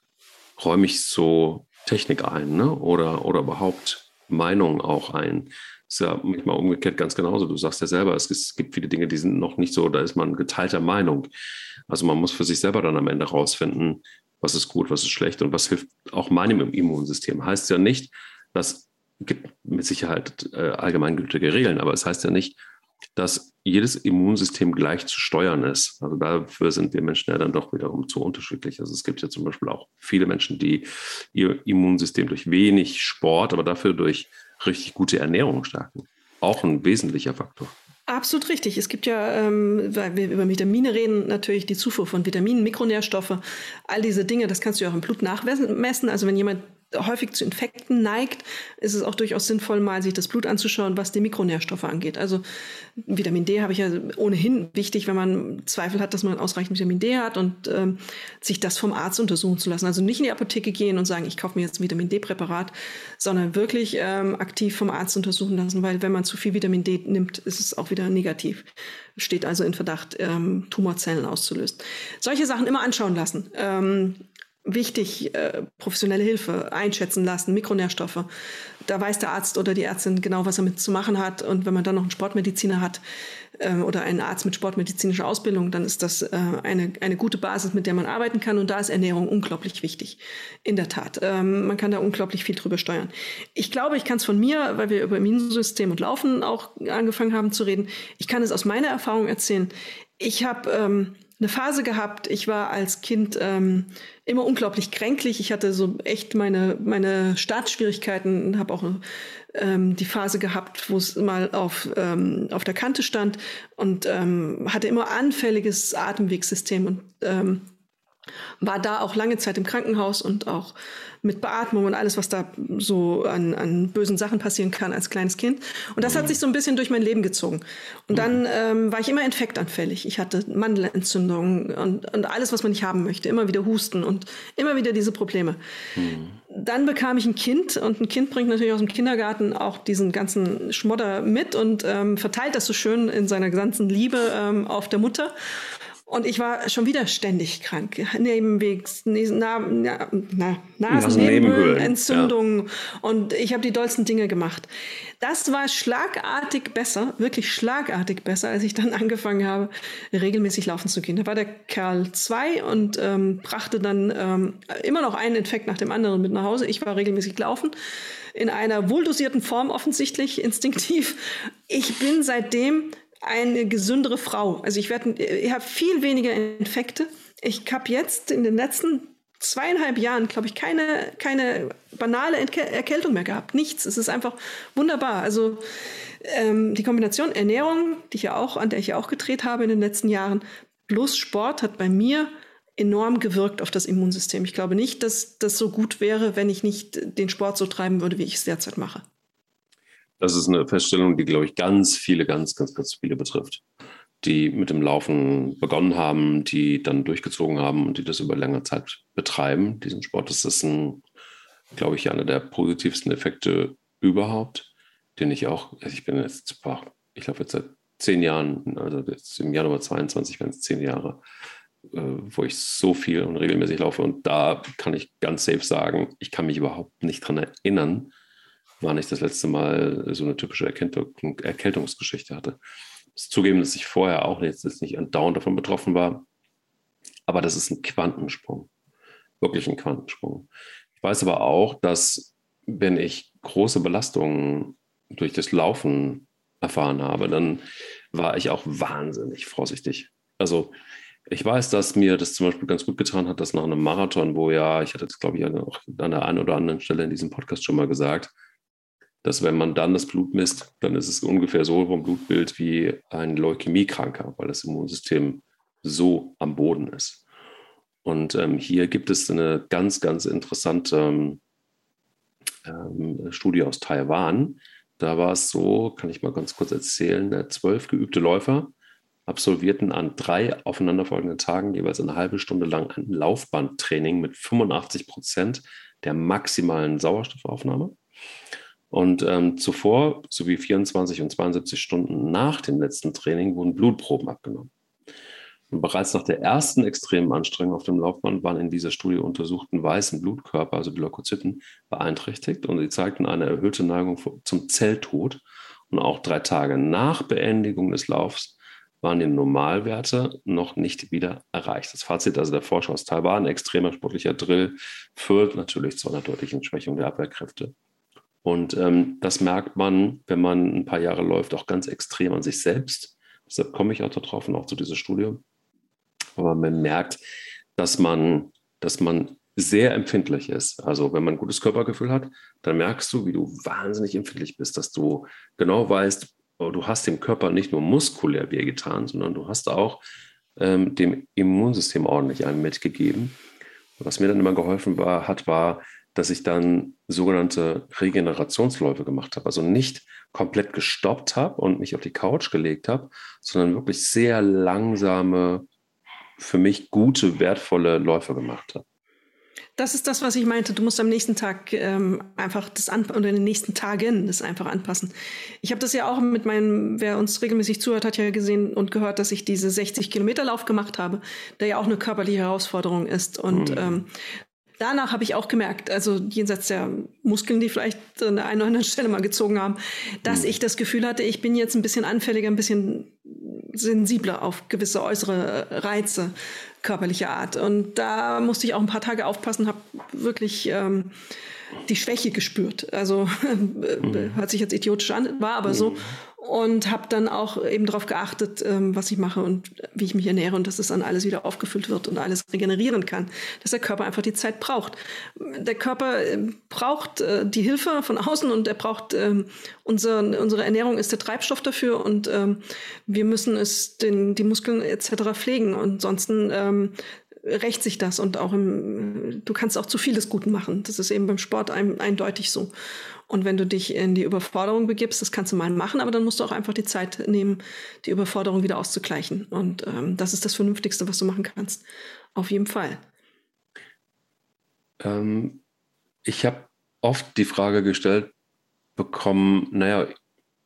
räume ich so Technik ein ne? oder, oder überhaupt Meinung auch ein ist ja manchmal umgekehrt ganz genauso. Du sagst ja selber, es, es, gibt viele Dinge, die sind noch nicht so, da ist man geteilter Meinung. Also man muss für sich selber dann am Ende rausfinden, was ist gut, was ist schlecht und was hilft auch meinem Immunsystem. Heißt ja nicht, dass gibt mit Sicherheit äh, allgemeingültige Regeln, aber es heißt ja nicht, dass jedes Immunsystem gleich zu steuern ist. Also dafür sind wir Menschen ja dann doch wiederum zu unterschiedlich. Also es gibt ja zum Beispiel auch viele Menschen, die ihr Immunsystem durch wenig Sport, aber dafür durch richtig gute Ernährung stärken. Auch ein wesentlicher Faktor. Absolut richtig. Es gibt ja, ähm, weil wir über Vitamine reden, natürlich die Zufuhr von Vitaminen, Mikronährstoffe, all diese Dinge, das kannst du ja auch im Blut nachmessen. Also wenn jemand häufig zu Infekten neigt, ist es auch durchaus sinnvoll, mal sich das Blut anzuschauen, was die Mikronährstoffe angeht. Also Vitamin D habe ich ja ohnehin wichtig, wenn man Zweifel hat, dass man ausreichend Vitamin D hat und ähm, sich das vom Arzt untersuchen zu lassen. Also nicht in die Apotheke gehen und sagen, ich kaufe mir jetzt ein Vitamin D-Präparat, sondern wirklich ähm, aktiv vom Arzt untersuchen lassen, weil wenn man zu viel Vitamin D nimmt, ist es auch wieder negativ. Steht also in Verdacht, ähm, Tumorzellen auszulösen. Solche Sachen immer anschauen lassen. Wichtig, äh, professionelle Hilfe einschätzen lassen, Mikronährstoffe. Da weiß der Arzt oder die Ärztin genau, was er mit zu machen hat. Und wenn man dann noch einen Sportmediziner hat äh, oder einen Arzt mit sportmedizinischer Ausbildung, dann ist das äh, eine, eine gute Basis, mit der man arbeiten kann. Und da ist Ernährung unglaublich wichtig. In der Tat. Ähm, man kann da unglaublich viel drüber steuern. Ich glaube, ich kann es von mir, weil wir über Immunsystem und Laufen auch angefangen haben zu reden, ich kann es aus meiner Erfahrung erzählen. Ich habe ähm, eine Phase gehabt. Ich war als Kind ähm, immer unglaublich kränklich. Ich hatte so echt meine, meine Startschwierigkeiten, habe auch ähm, die Phase gehabt, wo es mal auf, ähm, auf der Kante stand und ähm, hatte immer anfälliges Atemwegssystem und ähm, war da auch lange Zeit im Krankenhaus und auch mit Beatmung und alles, was da so an, an bösen Sachen passieren kann als kleines Kind. Und das mhm. hat sich so ein bisschen durch mein Leben gezogen. Und dann ähm, war ich immer infektanfällig. Ich hatte Mandelentzündungen und, und alles, was man nicht haben möchte. Immer wieder Husten und immer wieder diese Probleme. Mhm. Dann bekam ich ein Kind und ein Kind bringt natürlich aus dem Kindergarten auch diesen ganzen Schmodder mit und ähm, verteilt das so schön in seiner ganzen Liebe ähm, auf der Mutter. Und ich war schon wieder ständig krank. Nebenwegs, na, na, na, Nasennebenhöhlenentzündungen. Ja. Und ich habe die dollsten Dinge gemacht. Das war schlagartig besser, wirklich schlagartig besser, als ich dann angefangen habe, regelmäßig laufen zu gehen. Da war der Kerl zwei und ähm, brachte dann ähm, immer noch einen Infekt nach dem anderen mit nach Hause. Ich war regelmäßig laufen in einer wohldosierten Form offensichtlich, instinktiv. Ich bin seitdem eine gesündere Frau. Also ich werde, ich habe viel weniger Infekte. Ich habe jetzt in den letzten zweieinhalb Jahren, glaube ich, keine, keine banale Erkältung mehr gehabt. Nichts. Es ist einfach wunderbar. Also ähm, die Kombination Ernährung, die ich ja auch, an der ich ja auch gedreht habe in den letzten Jahren, plus Sport hat bei mir enorm gewirkt auf das Immunsystem. Ich glaube nicht, dass das so gut wäre, wenn ich nicht den Sport so treiben würde, wie ich es derzeit mache. Das ist eine Feststellung, die, glaube ich, ganz viele, ganz, ganz, ganz viele betrifft. Die mit dem Laufen begonnen haben, die dann durchgezogen haben und die das über längere Zeit betreiben, diesen Sport. Das ist ein, glaube ich, einer der positivsten Effekte überhaupt, den ich auch, also ich bin jetzt, ich glaube jetzt seit zehn Jahren, also jetzt im Januar 22 werden es zehn Jahre, äh, wo ich so viel und regelmäßig laufe. Und da kann ich ganz safe sagen, ich kann mich überhaupt nicht dran erinnern, wann ich das letzte Mal so eine typische Erkältung, Erkältungsgeschichte hatte. Ich muss zugeben, dass ich vorher auch jetzt, nicht andauernd davon betroffen war. Aber das ist ein Quantensprung. Wirklich ein Quantensprung. Ich weiß aber auch, dass wenn ich große Belastungen durch das Laufen erfahren habe, dann war ich auch wahnsinnig vorsichtig. Also ich weiß, dass mir das zum Beispiel ganz gut getan hat, dass nach einem Marathon, wo ja, ich hatte das glaube ich auch an der einen oder anderen Stelle in diesem Podcast schon mal gesagt, dass wenn man dann das Blut misst, dann ist es ungefähr so vom Blutbild wie ein Leukämiekranker, weil das Immunsystem so am Boden ist. Und ähm, hier gibt es eine ganz, ganz interessante ähm, Studie aus Taiwan. Da war es so, kann ich mal ganz kurz erzählen, zwölf geübte Läufer absolvierten an drei aufeinanderfolgenden Tagen jeweils eine halbe Stunde lang ein Laufbandtraining mit 85 Prozent der maximalen Sauerstoffaufnahme. Und ähm, zuvor, sowie 24 und 72 Stunden nach dem letzten Training, wurden Blutproben abgenommen. Und bereits nach der ersten extremen Anstrengung auf dem Laufband waren in dieser Studie untersuchten weißen Blutkörper, also die Leukozyten, beeinträchtigt und sie zeigten eine erhöhte Neigung zum Zelltod. Und auch drei Tage nach Beendigung des Laufs waren die Normalwerte noch nicht wieder erreicht. Das Fazit also der Forscher aus Taiwan, extremer sportlicher Drill, führt natürlich zu einer deutlichen Schwächung der Abwehrkräfte. Und ähm, das merkt man, wenn man ein paar Jahre läuft, auch ganz extrem an sich selbst. Deshalb komme ich auch darauf und auch zu dieser Studie. Aber man merkt, dass man, dass man sehr empfindlich ist. Also wenn man ein gutes Körpergefühl hat, dann merkst du, wie du wahnsinnig empfindlich bist, dass du genau weißt, du hast dem Körper nicht nur muskulär wehgetan, sondern du hast auch ähm, dem Immunsystem ordentlich einen mitgegeben. Und was mir dann immer geholfen war, hat, war, dass ich dann sogenannte Regenerationsläufe gemacht habe. Also nicht komplett gestoppt habe und mich auf die Couch gelegt habe, sondern wirklich sehr langsame, für mich gute, wertvolle Läufe gemacht habe. Das ist das, was ich meinte. Du musst am nächsten Tag ähm, einfach das an oder in den nächsten Tagen das einfach anpassen. Ich habe das ja auch mit meinem, wer uns regelmäßig zuhört, hat ja gesehen und gehört, dass ich diese 60 Kilometer Lauf gemacht habe, der ja auch eine körperliche Herausforderung ist. Und mhm. ähm, danach habe ich auch gemerkt, also jenseits der Muskeln, die vielleicht an der einen oder anderen Stelle mal gezogen haben, dass mhm. ich das Gefühl hatte, ich bin jetzt ein bisschen anfälliger, ein bisschen sensibler auf gewisse äußere Reize körperlicher Art. Und da musste ich auch ein paar Tage aufpassen, habe wirklich ähm, die Schwäche gespürt. Also mhm. hört sich jetzt idiotisch an, war aber mhm. so und habe dann auch eben darauf geachtet, ähm, was ich mache und wie ich mich ernähre und dass das dann alles wieder aufgefüllt wird und alles regenerieren kann, dass der Körper einfach die Zeit braucht. Der Körper äh, braucht äh, die Hilfe von außen und er braucht ähm, unser, unsere Ernährung ist der Treibstoff dafür und ähm, wir müssen es den, die Muskeln etc. pflegen und ansonsten ähm, rächt sich das und auch im, du kannst auch zu viel des Guten machen. Das ist eben beim Sport ein, eindeutig so. Und wenn du dich in die Überforderung begibst, das kannst du mal machen, aber dann musst du auch einfach die Zeit nehmen, die Überforderung wieder auszugleichen. Und ähm, das ist das Vernünftigste, was du machen kannst. Auf jeden Fall. Ähm, ich habe oft die Frage gestellt bekommen, naja,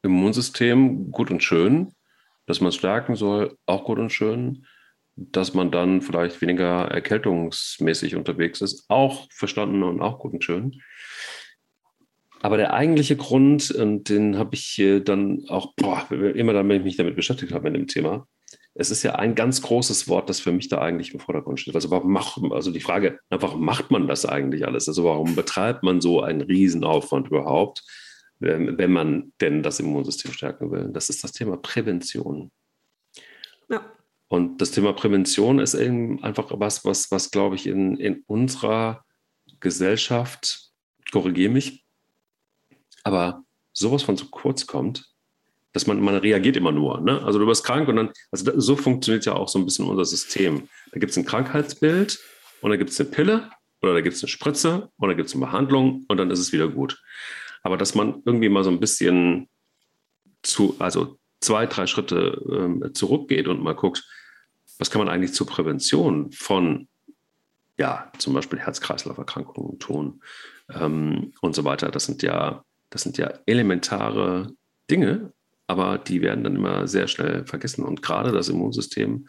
Immunsystem gut und schön, dass man es stärken soll, auch gut und schön. Dass man dann vielleicht weniger erkältungsmäßig unterwegs ist. Auch verstanden und auch gut und schön. Aber der eigentliche Grund, und den habe ich dann auch, boah, immer dann, wenn ich mich damit beschäftigt habe mit dem Thema, es ist ja ein ganz großes Wort, das für mich da eigentlich im Vordergrund steht. Also warum macht, also die Frage, warum macht man das eigentlich alles? Also warum betreibt man so einen Riesenaufwand überhaupt, wenn man denn das Immunsystem stärken will? Das ist das Thema Prävention. Und das Thema Prävention ist eben einfach was, was, was glaube ich, in, in unserer Gesellschaft, korrigiere mich, aber sowas von zu kurz kommt, dass man, man reagiert immer nur. Ne? Also du wirst krank und dann, also das, so funktioniert ja auch so ein bisschen unser System. Da gibt es ein Krankheitsbild und da gibt es eine Pille oder da gibt es eine Spritze oder da gibt es eine Behandlung und dann ist es wieder gut. Aber dass man irgendwie mal so ein bisschen zu, also zwei, drei Schritte ähm, zurückgeht und mal guckt, was kann man eigentlich zur Prävention von, ja, zum Beispiel Herz-Kreislauf-Erkrankungen tun ähm, und so weiter. Das sind ja, das sind ja elementare Dinge, aber die werden dann immer sehr schnell vergessen. Und gerade das Immunsystem,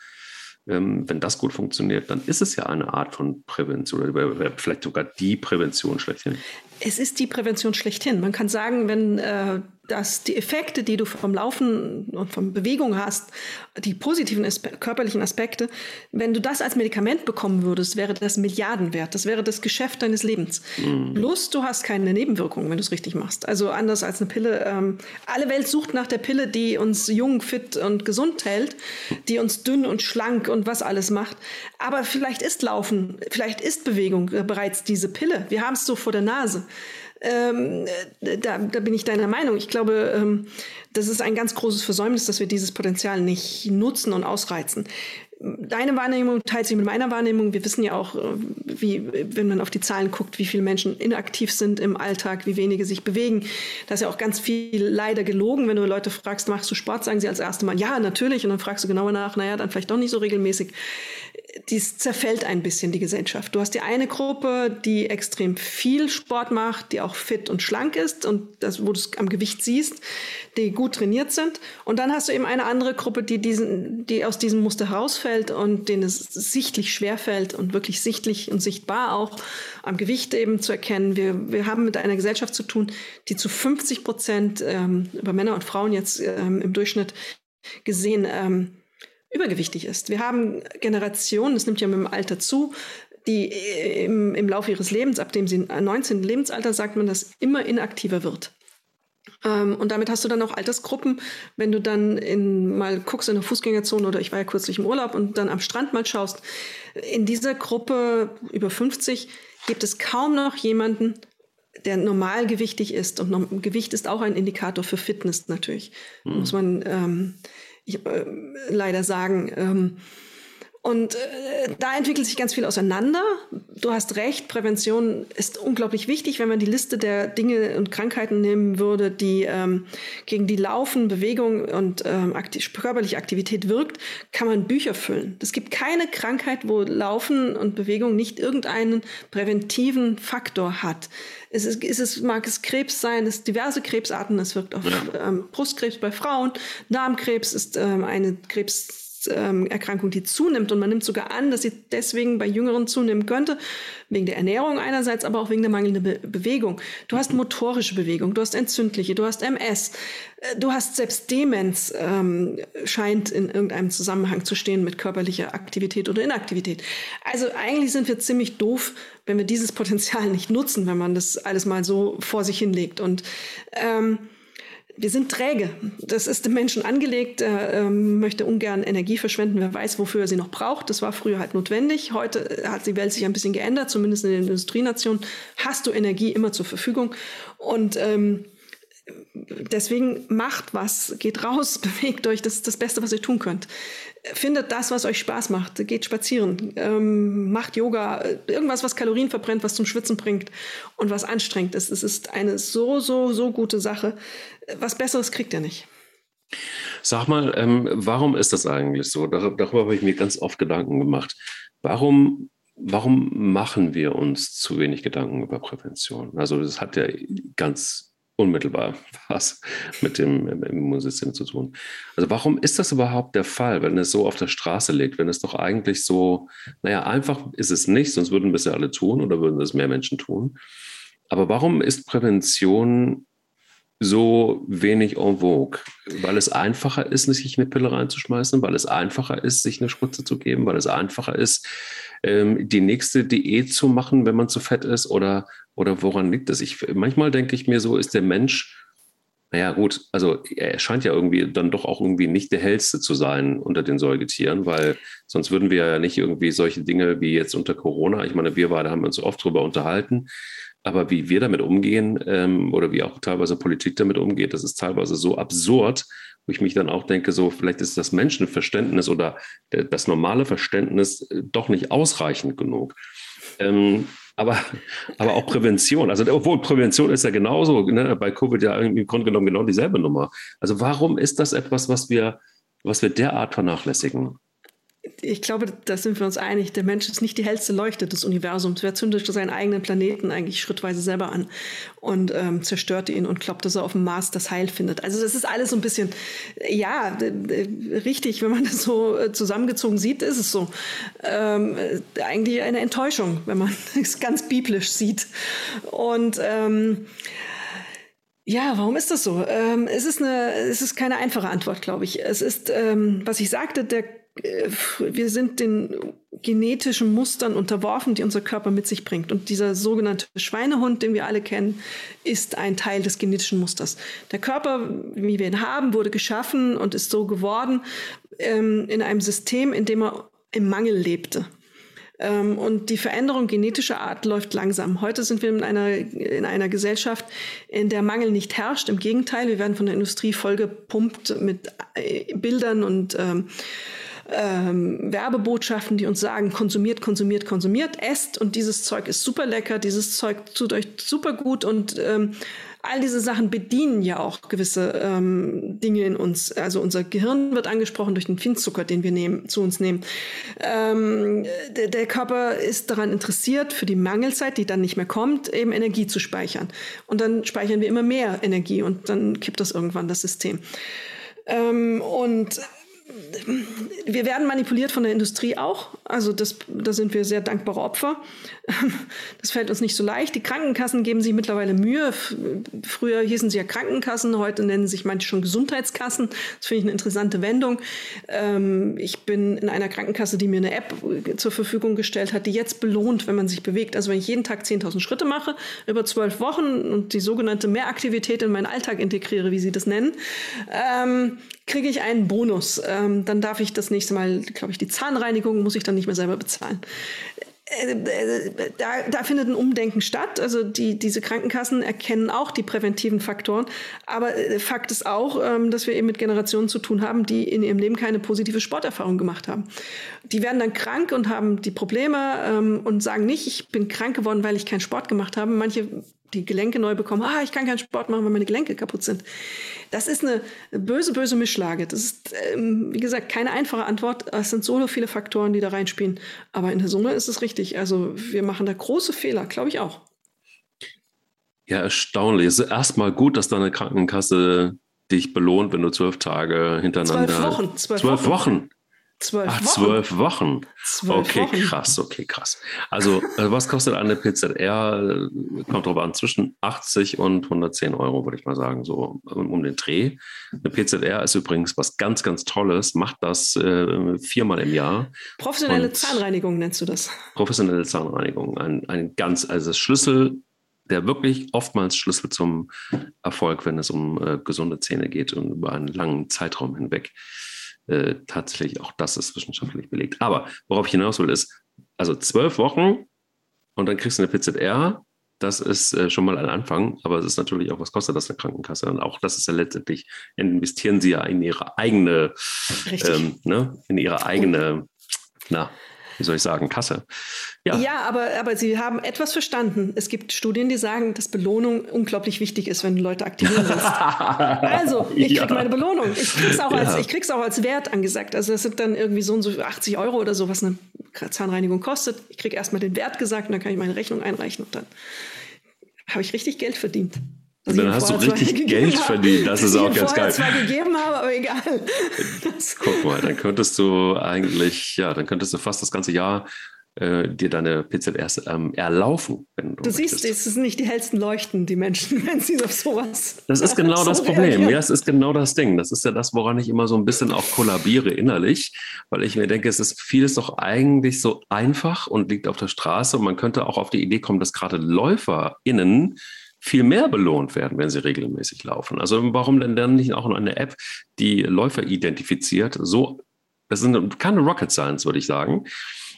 ähm, wenn das gut funktioniert, dann ist es ja eine Art von Prävention oder vielleicht sogar die Prävention schlechthin. Es ist die Prävention schlechthin. Man kann sagen, wenn äh, dass die Effekte, die du vom Laufen und von Bewegung hast, die positiven Aspe körperlichen Aspekte, wenn du das als Medikament bekommen würdest, wäre das Milliardenwert. Das wäre das Geschäft deines Lebens. Mhm. Plus, du hast keine Nebenwirkungen, wenn du es richtig machst. Also anders als eine Pille. Ähm, alle Welt sucht nach der Pille, die uns jung, fit und gesund hält, die uns dünn und schlank und was alles macht. Aber vielleicht ist Laufen, vielleicht ist Bewegung bereits diese Pille. Wir haben es so vor der Nase ähm, da, da, bin ich deiner Meinung. Ich glaube, ähm, das ist ein ganz großes Versäumnis, dass wir dieses Potenzial nicht nutzen und ausreizen. Deine Wahrnehmung teilt sich mit meiner Wahrnehmung. Wir wissen ja auch, äh, wie, wenn man auf die Zahlen guckt, wie viele Menschen inaktiv sind im Alltag, wie wenige sich bewegen. Da ist ja auch ganz viel leider gelogen. Wenn du Leute fragst, machst du Sport, sagen sie als erstes Mal, ja, natürlich. Und dann fragst du genauer nach, naja, dann vielleicht doch nicht so regelmäßig dies zerfällt ein bisschen die Gesellschaft. Du hast die eine Gruppe, die extrem viel Sport macht, die auch fit und schlank ist und das, wo du es am Gewicht siehst, die gut trainiert sind. Und dann hast du eben eine andere Gruppe, die diesen, die aus diesem Muster herausfällt und denen es sichtlich schwerfällt und wirklich sichtlich und sichtbar auch am Gewicht eben zu erkennen. Wir, wir haben mit einer Gesellschaft zu tun, die zu 50 Prozent ähm, über Männer und Frauen jetzt ähm, im Durchschnitt gesehen ähm, übergewichtig ist. Wir haben Generationen, das nimmt ja mit dem Alter zu, die im, im Laufe ihres Lebens, ab dem sie 19. Lebensalter, sagt man, das immer inaktiver wird. Ähm, und damit hast du dann auch Altersgruppen, wenn du dann in, mal guckst in der Fußgängerzone oder ich war ja kürzlich im Urlaub und dann am Strand mal schaust. In dieser Gruppe über 50 gibt es kaum noch jemanden, der normalgewichtig ist. Und Gewicht ist auch ein Indikator für Fitness natürlich. Mhm. Muss man ähm, ich, äh, leider sagen. Ähm, und äh, da entwickelt sich ganz viel auseinander. Du hast recht, Prävention ist unglaublich wichtig. Wenn man die Liste der Dinge und Krankheiten nehmen würde, die ähm, gegen die Laufen, Bewegung und ähm, aktiv, körperliche Aktivität wirkt, kann man Bücher füllen. Es gibt keine Krankheit, wo Laufen und Bewegung nicht irgendeinen präventiven Faktor hat. Es, ist, ist es mag es Krebs sein, es diverse Krebsarten. Es wirkt auf ja. ähm, Brustkrebs bei Frauen, Darmkrebs ist ähm, eine Krebs Erkrankung, die zunimmt. Und man nimmt sogar an, dass sie deswegen bei Jüngeren zunehmen könnte, wegen der Ernährung einerseits, aber auch wegen der mangelnden Be Bewegung. Du hast motorische Bewegung, du hast entzündliche, du hast MS, äh, du hast selbst Demenz, ähm, scheint in irgendeinem Zusammenhang zu stehen mit körperlicher Aktivität oder Inaktivität. Also eigentlich sind wir ziemlich doof, wenn wir dieses Potenzial nicht nutzen, wenn man das alles mal so vor sich hinlegt. Und ähm, wir sind träge. Das ist dem Menschen angelegt. Er ähm, möchte ungern Energie verschwenden. Wer weiß, wofür er sie noch braucht. Das war früher halt notwendig. Heute hat die Welt sich ein bisschen geändert, zumindest in den Industrienationen. Hast du Energie immer zur Verfügung. Und ähm, deswegen macht was, geht raus, bewegt euch. Das ist das Beste, was ihr tun könnt findet das, was euch Spaß macht. Geht spazieren, ähm, macht Yoga, irgendwas, was Kalorien verbrennt, was zum Schwitzen bringt und was anstrengend ist. Es ist eine so, so, so gute Sache. Was Besseres kriegt ihr nicht. Sag mal, ähm, warum ist das eigentlich so? Dar darüber habe ich mir ganz oft Gedanken gemacht. Warum, warum machen wir uns zu wenig Gedanken über Prävention? Also das hat ja ganz unmittelbar was mit dem Immunsystem zu tun. Also warum ist das überhaupt der Fall, wenn es so auf der Straße liegt, wenn es doch eigentlich so, naja, einfach ist es nicht, sonst würden wir es ja alle tun oder würden es mehr Menschen tun. Aber warum ist Prävention so wenig en vogue? Weil es einfacher ist, sich eine Pille reinzuschmeißen, weil es einfacher ist, sich eine Spritze zu geben, weil es einfacher ist, ähm, die nächste Diät zu machen, wenn man zu fett ist? Oder, oder woran liegt das? Ich, manchmal denke ich mir so, ist der Mensch, naja, gut, also er scheint ja irgendwie dann doch auch irgendwie nicht der hellste zu sein unter den Säugetieren, weil sonst würden wir ja nicht irgendwie solche Dinge wie jetzt unter Corona, ich meine, wir beide haben uns oft darüber unterhalten, aber wie wir damit umgehen ähm, oder wie auch teilweise Politik damit umgeht, das ist teilweise so absurd, wo ich mich dann auch denke, so vielleicht ist das Menschenverständnis oder das normale Verständnis äh, doch nicht ausreichend genug. Ähm, aber, aber auch Prävention. Also, obwohl Prävention ist ja genauso, ne, bei Covid ja im Grunde genommen genau dieselbe Nummer. Also, warum ist das etwas, was wir, was wir derart vernachlässigen? Ich glaube, da sind wir uns einig, der Mensch ist nicht die hellste Leuchte des Universums. Wer zündet seinen eigenen Planeten eigentlich schrittweise selber an und ähm, zerstört ihn und glaubt, dass er auf dem Mars das Heil findet. Also das ist alles so ein bisschen, ja, richtig, wenn man das so äh, zusammengezogen sieht, ist es so. Ähm, eigentlich eine Enttäuschung, wenn man es ganz biblisch sieht. Und ähm, ja, warum ist das so? Ähm, es, ist eine, es ist keine einfache Antwort, glaube ich. Es ist, ähm, was ich sagte, der äh, wir sind den genetischen Mustern unterworfen, die unser Körper mit sich bringt. Und dieser sogenannte Schweinehund, den wir alle kennen, ist ein Teil des genetischen Musters. Der Körper, wie wir ihn haben, wurde geschaffen und ist so geworden ähm, in einem System, in dem er im Mangel lebte. Ähm, und die Veränderung genetischer Art läuft langsam. Heute sind wir in einer, in einer Gesellschaft, in der Mangel nicht herrscht. Im Gegenteil, wir werden von der Industrie vollgepumpt mit äh, Bildern und ähm, ähm, Werbebotschaften, die uns sagen, konsumiert, konsumiert, konsumiert, esst und dieses Zeug ist super lecker, dieses Zeug tut euch super gut und ähm, all diese Sachen bedienen ja auch gewisse ähm, Dinge in uns. Also unser Gehirn wird angesprochen durch den Finzucker, den wir nehmen, zu uns nehmen. Ähm, der, der, Körper ist daran interessiert, für die Mangelzeit, die dann nicht mehr kommt, eben Energie zu speichern. Und dann speichern wir immer mehr Energie und dann kippt das irgendwann das System. Ähm, und wir werden manipuliert von der Industrie auch. Also das, da sind wir sehr dankbare Opfer. Das fällt uns nicht so leicht. Die Krankenkassen geben sich mittlerweile Mühe. Früher hießen sie ja Krankenkassen, heute nennen sich manche schon Gesundheitskassen. Das finde ich eine interessante Wendung. Ähm, ich bin in einer Krankenkasse, die mir eine App zur Verfügung gestellt hat, die jetzt belohnt, wenn man sich bewegt. Also wenn ich jeden Tag 10.000 Schritte mache, über zwölf Wochen und die sogenannte Mehraktivität in meinen Alltag integriere, wie sie das nennen, ähm, kriege ich einen Bonus. Ähm, dann darf ich das nächste Mal, glaube ich, die Zahnreinigung muss ich dann nicht mehr selber bezahlen. Äh, äh, da, da, findet ein Umdenken statt. Also die, diese Krankenkassen erkennen auch die präventiven Faktoren. Aber äh, Fakt ist auch, ähm, dass wir eben mit Generationen zu tun haben, die in ihrem Leben keine positive Sporterfahrung gemacht haben. Die werden dann krank und haben die Probleme ähm, und sagen nicht, ich bin krank geworden, weil ich keinen Sport gemacht habe. Manche die Gelenke neu bekommen, ah, ich kann keinen Sport machen, weil meine Gelenke kaputt sind. Das ist eine böse, böse Mischlage. Das ist, ähm, wie gesagt, keine einfache Antwort. Es sind so viele Faktoren, die da reinspielen. Aber in der Summe ist es richtig. Also wir machen da große Fehler, glaube ich auch. Ja, erstaunlich. Es ist erstmal gut, dass deine Krankenkasse dich belohnt, wenn du zwölf Tage hintereinander. Zwölf Wochen. Zwölf, zwölf Wochen. Wochen. Zwölf Ach, Wochen. zwölf Wochen. Zwölf okay, Wochen. krass, okay, krass. Also, also was kostet eine PZR? Kommt drauf an, zwischen 80 und 110 Euro, würde ich mal sagen, so um, den Dreh. Eine PZR ist übrigens was ganz, ganz Tolles, macht das äh, viermal im Jahr. Professionelle und Zahnreinigung nennst du das? Professionelle Zahnreinigung. Ein, ein ganz, also Schlüssel der wirklich oftmals Schlüssel zum Erfolg, wenn es um äh, gesunde Zähne geht und über einen langen Zeitraum hinweg. Äh, tatsächlich auch das ist wissenschaftlich belegt. Aber worauf ich hinaus will, ist, also zwölf Wochen und dann kriegst du eine PZR. Das ist äh, schon mal ein Anfang, aber es ist natürlich auch, was kostet das eine Krankenkasse? Und auch das ist ja letztendlich, investieren sie ja in ihre eigene, ähm, ne, in ihre eigene, na, wie soll ich sagen, Kasse. Ja, ja aber, aber Sie haben etwas verstanden. Es gibt Studien, die sagen, dass Belohnung unglaublich wichtig ist, wenn du Leute aktivieren willst. also, ich ja. kriege meine Belohnung. Ich krieg's auch, ja. als, ich krieg's auch als Wert angesagt. Also, das sind dann irgendwie so und so 80 Euro oder so, was eine Zahnreinigung kostet. Ich kriege erstmal den Wert gesagt und dann kann ich meine Rechnung einreichen und dann habe ich richtig Geld verdient. Und dann hast du richtig Geld verdient. Das ist auch ganz geil. zwar gegeben habe, aber egal. Guck mal, dann könntest du eigentlich, ja, dann könntest du fast das ganze Jahr äh, dir deine PZRs ähm, erlaufen. Wenn du du siehst, es sind nicht die hellsten Leuchten, die Menschen, wenn sie auf sowas. Das ist genau so das Problem. Reagieren. Ja, es ist genau das Ding. Das ist ja das, woran ich immer so ein bisschen auch kollabiere innerlich, weil ich mir denke, es ist vieles doch eigentlich so einfach und liegt auf der Straße und man könnte auch auf die Idee kommen, dass gerade LäuferInnen viel mehr belohnt werden, wenn sie regelmäßig laufen. Also warum denn dann nicht auch eine App, die Läufer identifiziert? So, das sind keine Rocket Science, würde ich sagen.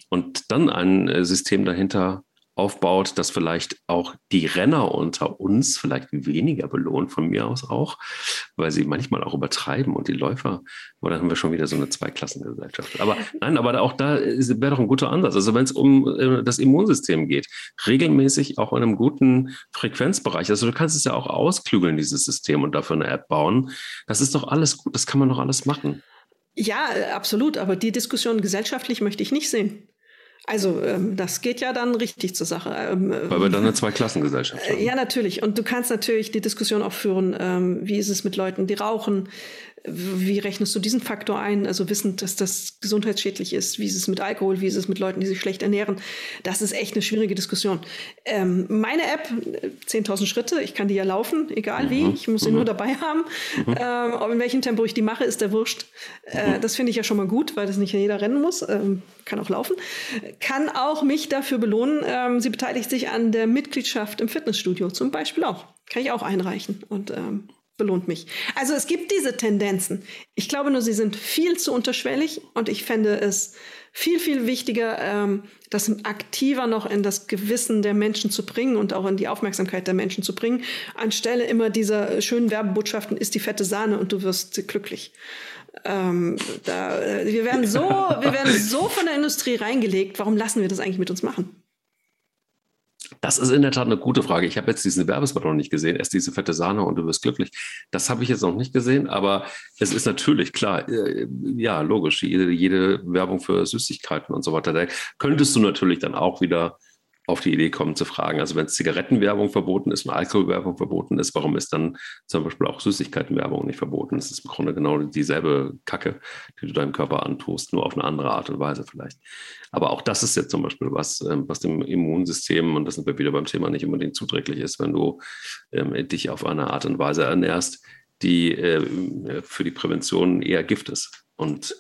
Und dann ein äh, System dahinter aufbaut, das vielleicht auch die Renner unter uns vielleicht weniger belohnt, von mir aus auch, weil sie manchmal auch übertreiben und die Läufer, aber dann haben wir schon wieder so eine Zweiklassengesellschaft. Aber nein, aber auch da wäre doch ein guter Ansatz. Also wenn es um äh, das Immunsystem geht, regelmäßig auch in einem guten Frequenzbereich. Also du kannst es ja auch ausklügeln, dieses System und dafür eine App bauen. Das ist doch alles gut, das kann man doch alles machen. Ja, absolut. Aber die Diskussion gesellschaftlich möchte ich nicht sehen. Also ähm, das geht ja dann richtig zur Sache. Ähm, Weil wir dann eine Zweiklassengesellschaft haben. Ja, natürlich. Und du kannst natürlich die Diskussion auch führen, ähm, wie ist es mit Leuten, die rauchen, wie rechnest du diesen Faktor ein? Also wissend, dass das gesundheitsschädlich ist. Wie ist es mit Alkohol? Wie ist es mit Leuten, die sich schlecht ernähren? Das ist echt eine schwierige Diskussion. Ähm, meine App, 10.000 Schritte, ich kann die ja laufen, egal wie. Mhm. Ich muss sie mhm. nur dabei haben. Mhm. Ähm, in welchem Tempo ich die mache, ist der wurscht. Äh, mhm. das finde ich ja schon mal gut, weil das nicht jeder rennen muss. Ähm, kann auch laufen. Kann auch mich dafür belohnen. Ähm, sie beteiligt sich an der Mitgliedschaft im Fitnessstudio zum Beispiel auch. Kann ich auch einreichen. Und ähm, belohnt mich. Also es gibt diese Tendenzen. Ich glaube nur, sie sind viel zu unterschwellig und ich fände es viel, viel wichtiger, ähm, das aktiver noch in das Gewissen der Menschen zu bringen und auch in die Aufmerksamkeit der Menschen zu bringen, anstelle immer dieser schönen Werbebotschaften, ist die fette Sahne und du wirst glücklich. Ähm, da, äh, wir, werden so, wir werden so von der Industrie reingelegt, warum lassen wir das eigentlich mit uns machen? Das ist in der Tat eine gute Frage. Ich habe jetzt diesen Werbespot noch nicht gesehen. Erst diese fette Sahne und du wirst glücklich. Das habe ich jetzt noch nicht gesehen, aber es ist natürlich klar, äh, ja, logisch, jede, jede Werbung für Süßigkeiten und so weiter, da könntest du natürlich dann auch wieder auf die Idee kommen zu fragen, also wenn Zigarettenwerbung verboten ist und Alkoholwerbung verboten ist, warum ist dann zum Beispiel auch Süßigkeitenwerbung nicht verboten? Das ist im Grunde genau dieselbe Kacke, die du deinem Körper antust, nur auf eine andere Art und Weise vielleicht. Aber auch das ist jetzt zum Beispiel was, ähm, was dem Immunsystem, und das sind wir wieder beim Thema, nicht unbedingt zuträglich ist, wenn du ähm, dich auf eine Art und Weise ernährst, die äh, für die Prävention eher Gift ist. Und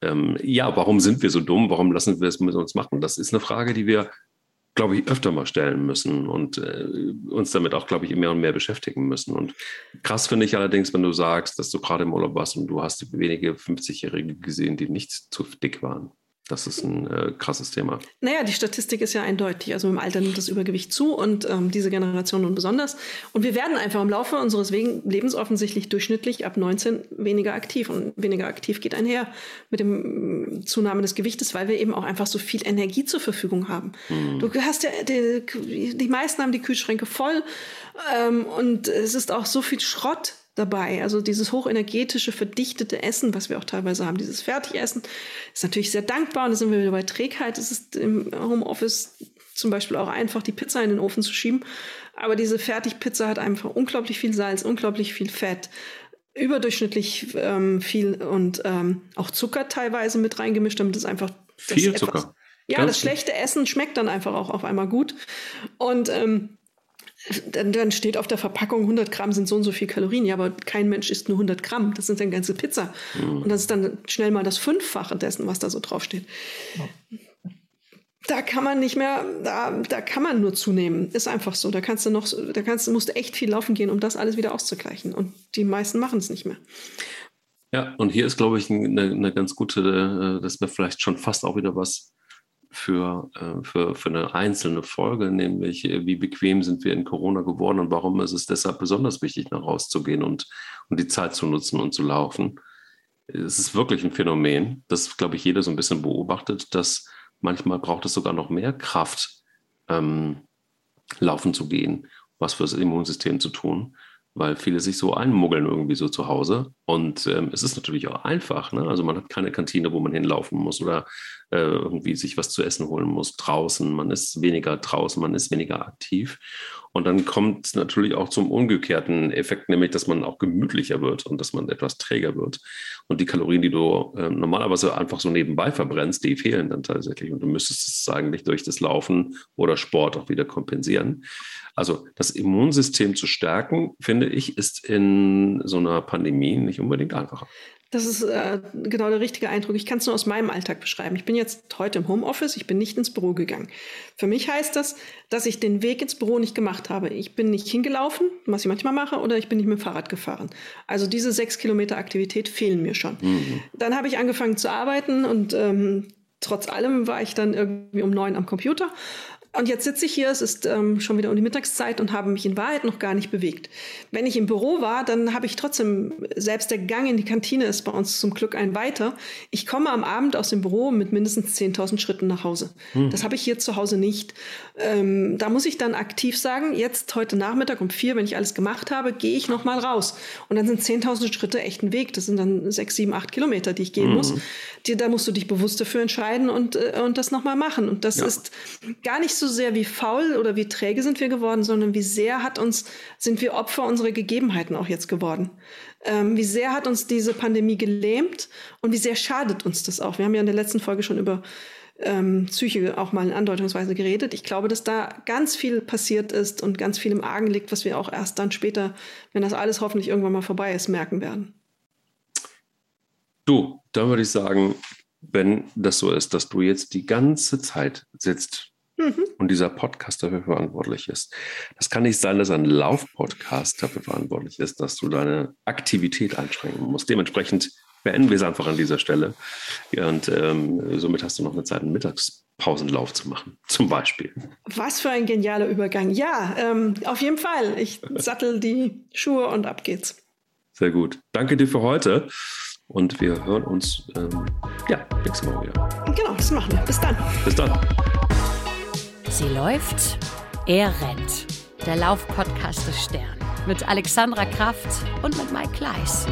ähm, ja, warum sind wir so dumm? Warum lassen wir es mit uns machen? Das ist eine Frage, die wir glaube ich, öfter mal stellen müssen und äh, uns damit auch, glaube ich, mehr und mehr beschäftigen müssen. Und krass finde ich allerdings, wenn du sagst, dass du gerade im Urlaub warst und du hast wenige 50-Jährige gesehen, die nicht zu dick waren. Das ist ein äh, krasses Thema. Naja, die Statistik ist ja eindeutig. Also im Alter nimmt das Übergewicht zu und ähm, diese Generation nun besonders. Und wir werden einfach im Laufe unseres Lebens offensichtlich durchschnittlich ab 19 weniger aktiv. Und weniger aktiv geht einher mit dem mm, Zunahme des Gewichtes, weil wir eben auch einfach so viel Energie zur Verfügung haben. Mhm. Du hast ja, die, die meisten haben die Kühlschränke voll ähm, und es ist auch so viel Schrott dabei. Also dieses hochenergetische, verdichtete Essen, was wir auch teilweise haben, dieses Fertigessen, ist natürlich sehr dankbar. Und da sind wir wieder bei Trägheit. Es ist im Homeoffice zum Beispiel auch einfach, die Pizza in den Ofen zu schieben. Aber diese Fertigpizza hat einfach unglaublich viel Salz, unglaublich viel Fett, überdurchschnittlich ähm, viel und ähm, auch Zucker teilweise mit reingemischt, damit es einfach viel Zucker. Etwas, ja, Ganz das schlechte Essen schmeckt dann einfach auch auf einmal gut. Und ähm, dann, dann, steht auf der Verpackung, 100 Gramm sind so und so viel Kalorien. Ja, aber kein Mensch isst nur 100 Gramm. Das sind dann ganze Pizza. Mhm. Und das ist dann schnell mal das Fünffache dessen, was da so draufsteht. Ja. Da kann man nicht mehr, da, da kann man nur zunehmen. Ist einfach so. Da kannst du noch, da kannst musst du echt viel laufen gehen, um das alles wieder auszugleichen. Und die meisten machen es nicht mehr. Ja, und hier ist, glaube ich, eine, eine ganz gute, äh, das wäre vielleicht schon fast auch wieder was für, äh, für, für eine einzelne Folge, nämlich äh, wie bequem sind wir in Corona geworden und warum ist es deshalb besonders wichtig, nach rauszugehen und, und die Zeit zu nutzen und zu laufen. Es ist wirklich ein Phänomen, das, glaube ich, jeder so ein bisschen beobachtet, dass manchmal braucht es sogar noch mehr Kraft, ähm, laufen zu gehen, was für das Immunsystem zu tun weil viele sich so einmuggeln irgendwie so zu Hause. Und ähm, es ist natürlich auch einfach. Ne? Also man hat keine Kantine, wo man hinlaufen muss oder irgendwie sich was zu essen holen muss draußen. Man ist weniger draußen, man ist weniger aktiv. Und dann kommt es natürlich auch zum umgekehrten Effekt, nämlich, dass man auch gemütlicher wird und dass man etwas träger wird. Und die Kalorien, die du äh, normalerweise einfach so nebenbei verbrennst, die fehlen dann tatsächlich. Und du müsstest es eigentlich durch das Laufen oder Sport auch wieder kompensieren. Also das Immunsystem zu stärken, finde ich, ist in so einer Pandemie nicht unbedingt einfacher. Das ist äh, genau der richtige Eindruck. Ich kann es nur aus meinem Alltag beschreiben. Ich bin jetzt heute im Homeoffice, ich bin nicht ins Büro gegangen. Für mich heißt das, dass ich den Weg ins Büro nicht gemacht habe. Ich bin nicht hingelaufen, was ich manchmal mache, oder ich bin nicht mit dem Fahrrad gefahren. Also diese sechs Kilometer Aktivität fehlen mir schon. Mhm. Dann habe ich angefangen zu arbeiten und ähm, trotz allem war ich dann irgendwie um neun am Computer und jetzt sitze ich hier, es ist ähm, schon wieder um die Mittagszeit und habe mich in Wahrheit noch gar nicht bewegt. Wenn ich im Büro war, dann habe ich trotzdem, selbst der Gang in die Kantine ist bei uns zum Glück ein weiter. Ich komme am Abend aus dem Büro mit mindestens 10.000 Schritten nach Hause. Hm. Das habe ich hier zu Hause nicht. Ähm, da muss ich dann aktiv sagen, jetzt heute Nachmittag um vier, wenn ich alles gemacht habe, gehe ich noch mal raus. Und dann sind 10.000 Schritte echt ein Weg. Das sind dann sechs, sieben, acht Kilometer, die ich gehen hm. muss. Die, da musst du dich bewusst dafür entscheiden und, äh, und das noch mal machen. Und das ja. ist gar nicht so so sehr, wie faul oder wie träge sind wir geworden, sondern wie sehr hat uns, sind wir Opfer unserer Gegebenheiten auch jetzt geworden. Ähm, wie sehr hat uns diese Pandemie gelähmt und wie sehr schadet uns das auch. Wir haben ja in der letzten Folge schon über ähm, Psyche auch mal in Andeutungsweise geredet. Ich glaube, dass da ganz viel passiert ist und ganz viel im Argen liegt, was wir auch erst dann später, wenn das alles hoffentlich irgendwann mal vorbei ist, merken werden. Du, da würde ich sagen, wenn das so ist, dass du jetzt die ganze Zeit sitzt Mhm. Und dieser Podcast dafür verantwortlich ist. Das kann nicht sein, dass ein Laufpodcast dafür verantwortlich ist, dass du deine Aktivität einschränken musst. Dementsprechend beenden wir es einfach an dieser Stelle. Und ähm, somit hast du noch eine Zeit, einen Mittagspausenlauf zu machen, zum Beispiel. Was für ein genialer Übergang. Ja, ähm, auf jeden Fall. Ich sattel die Schuhe und ab geht's. Sehr gut. Danke dir für heute. Und wir hören uns ähm, ja, nächste Woche wieder. Genau, das machen wir. Bis dann. Bis dann. Sie läuft, er rennt. Der Laufpodcast des Stern. Mit Alexandra Kraft und mit Mike Kleiss.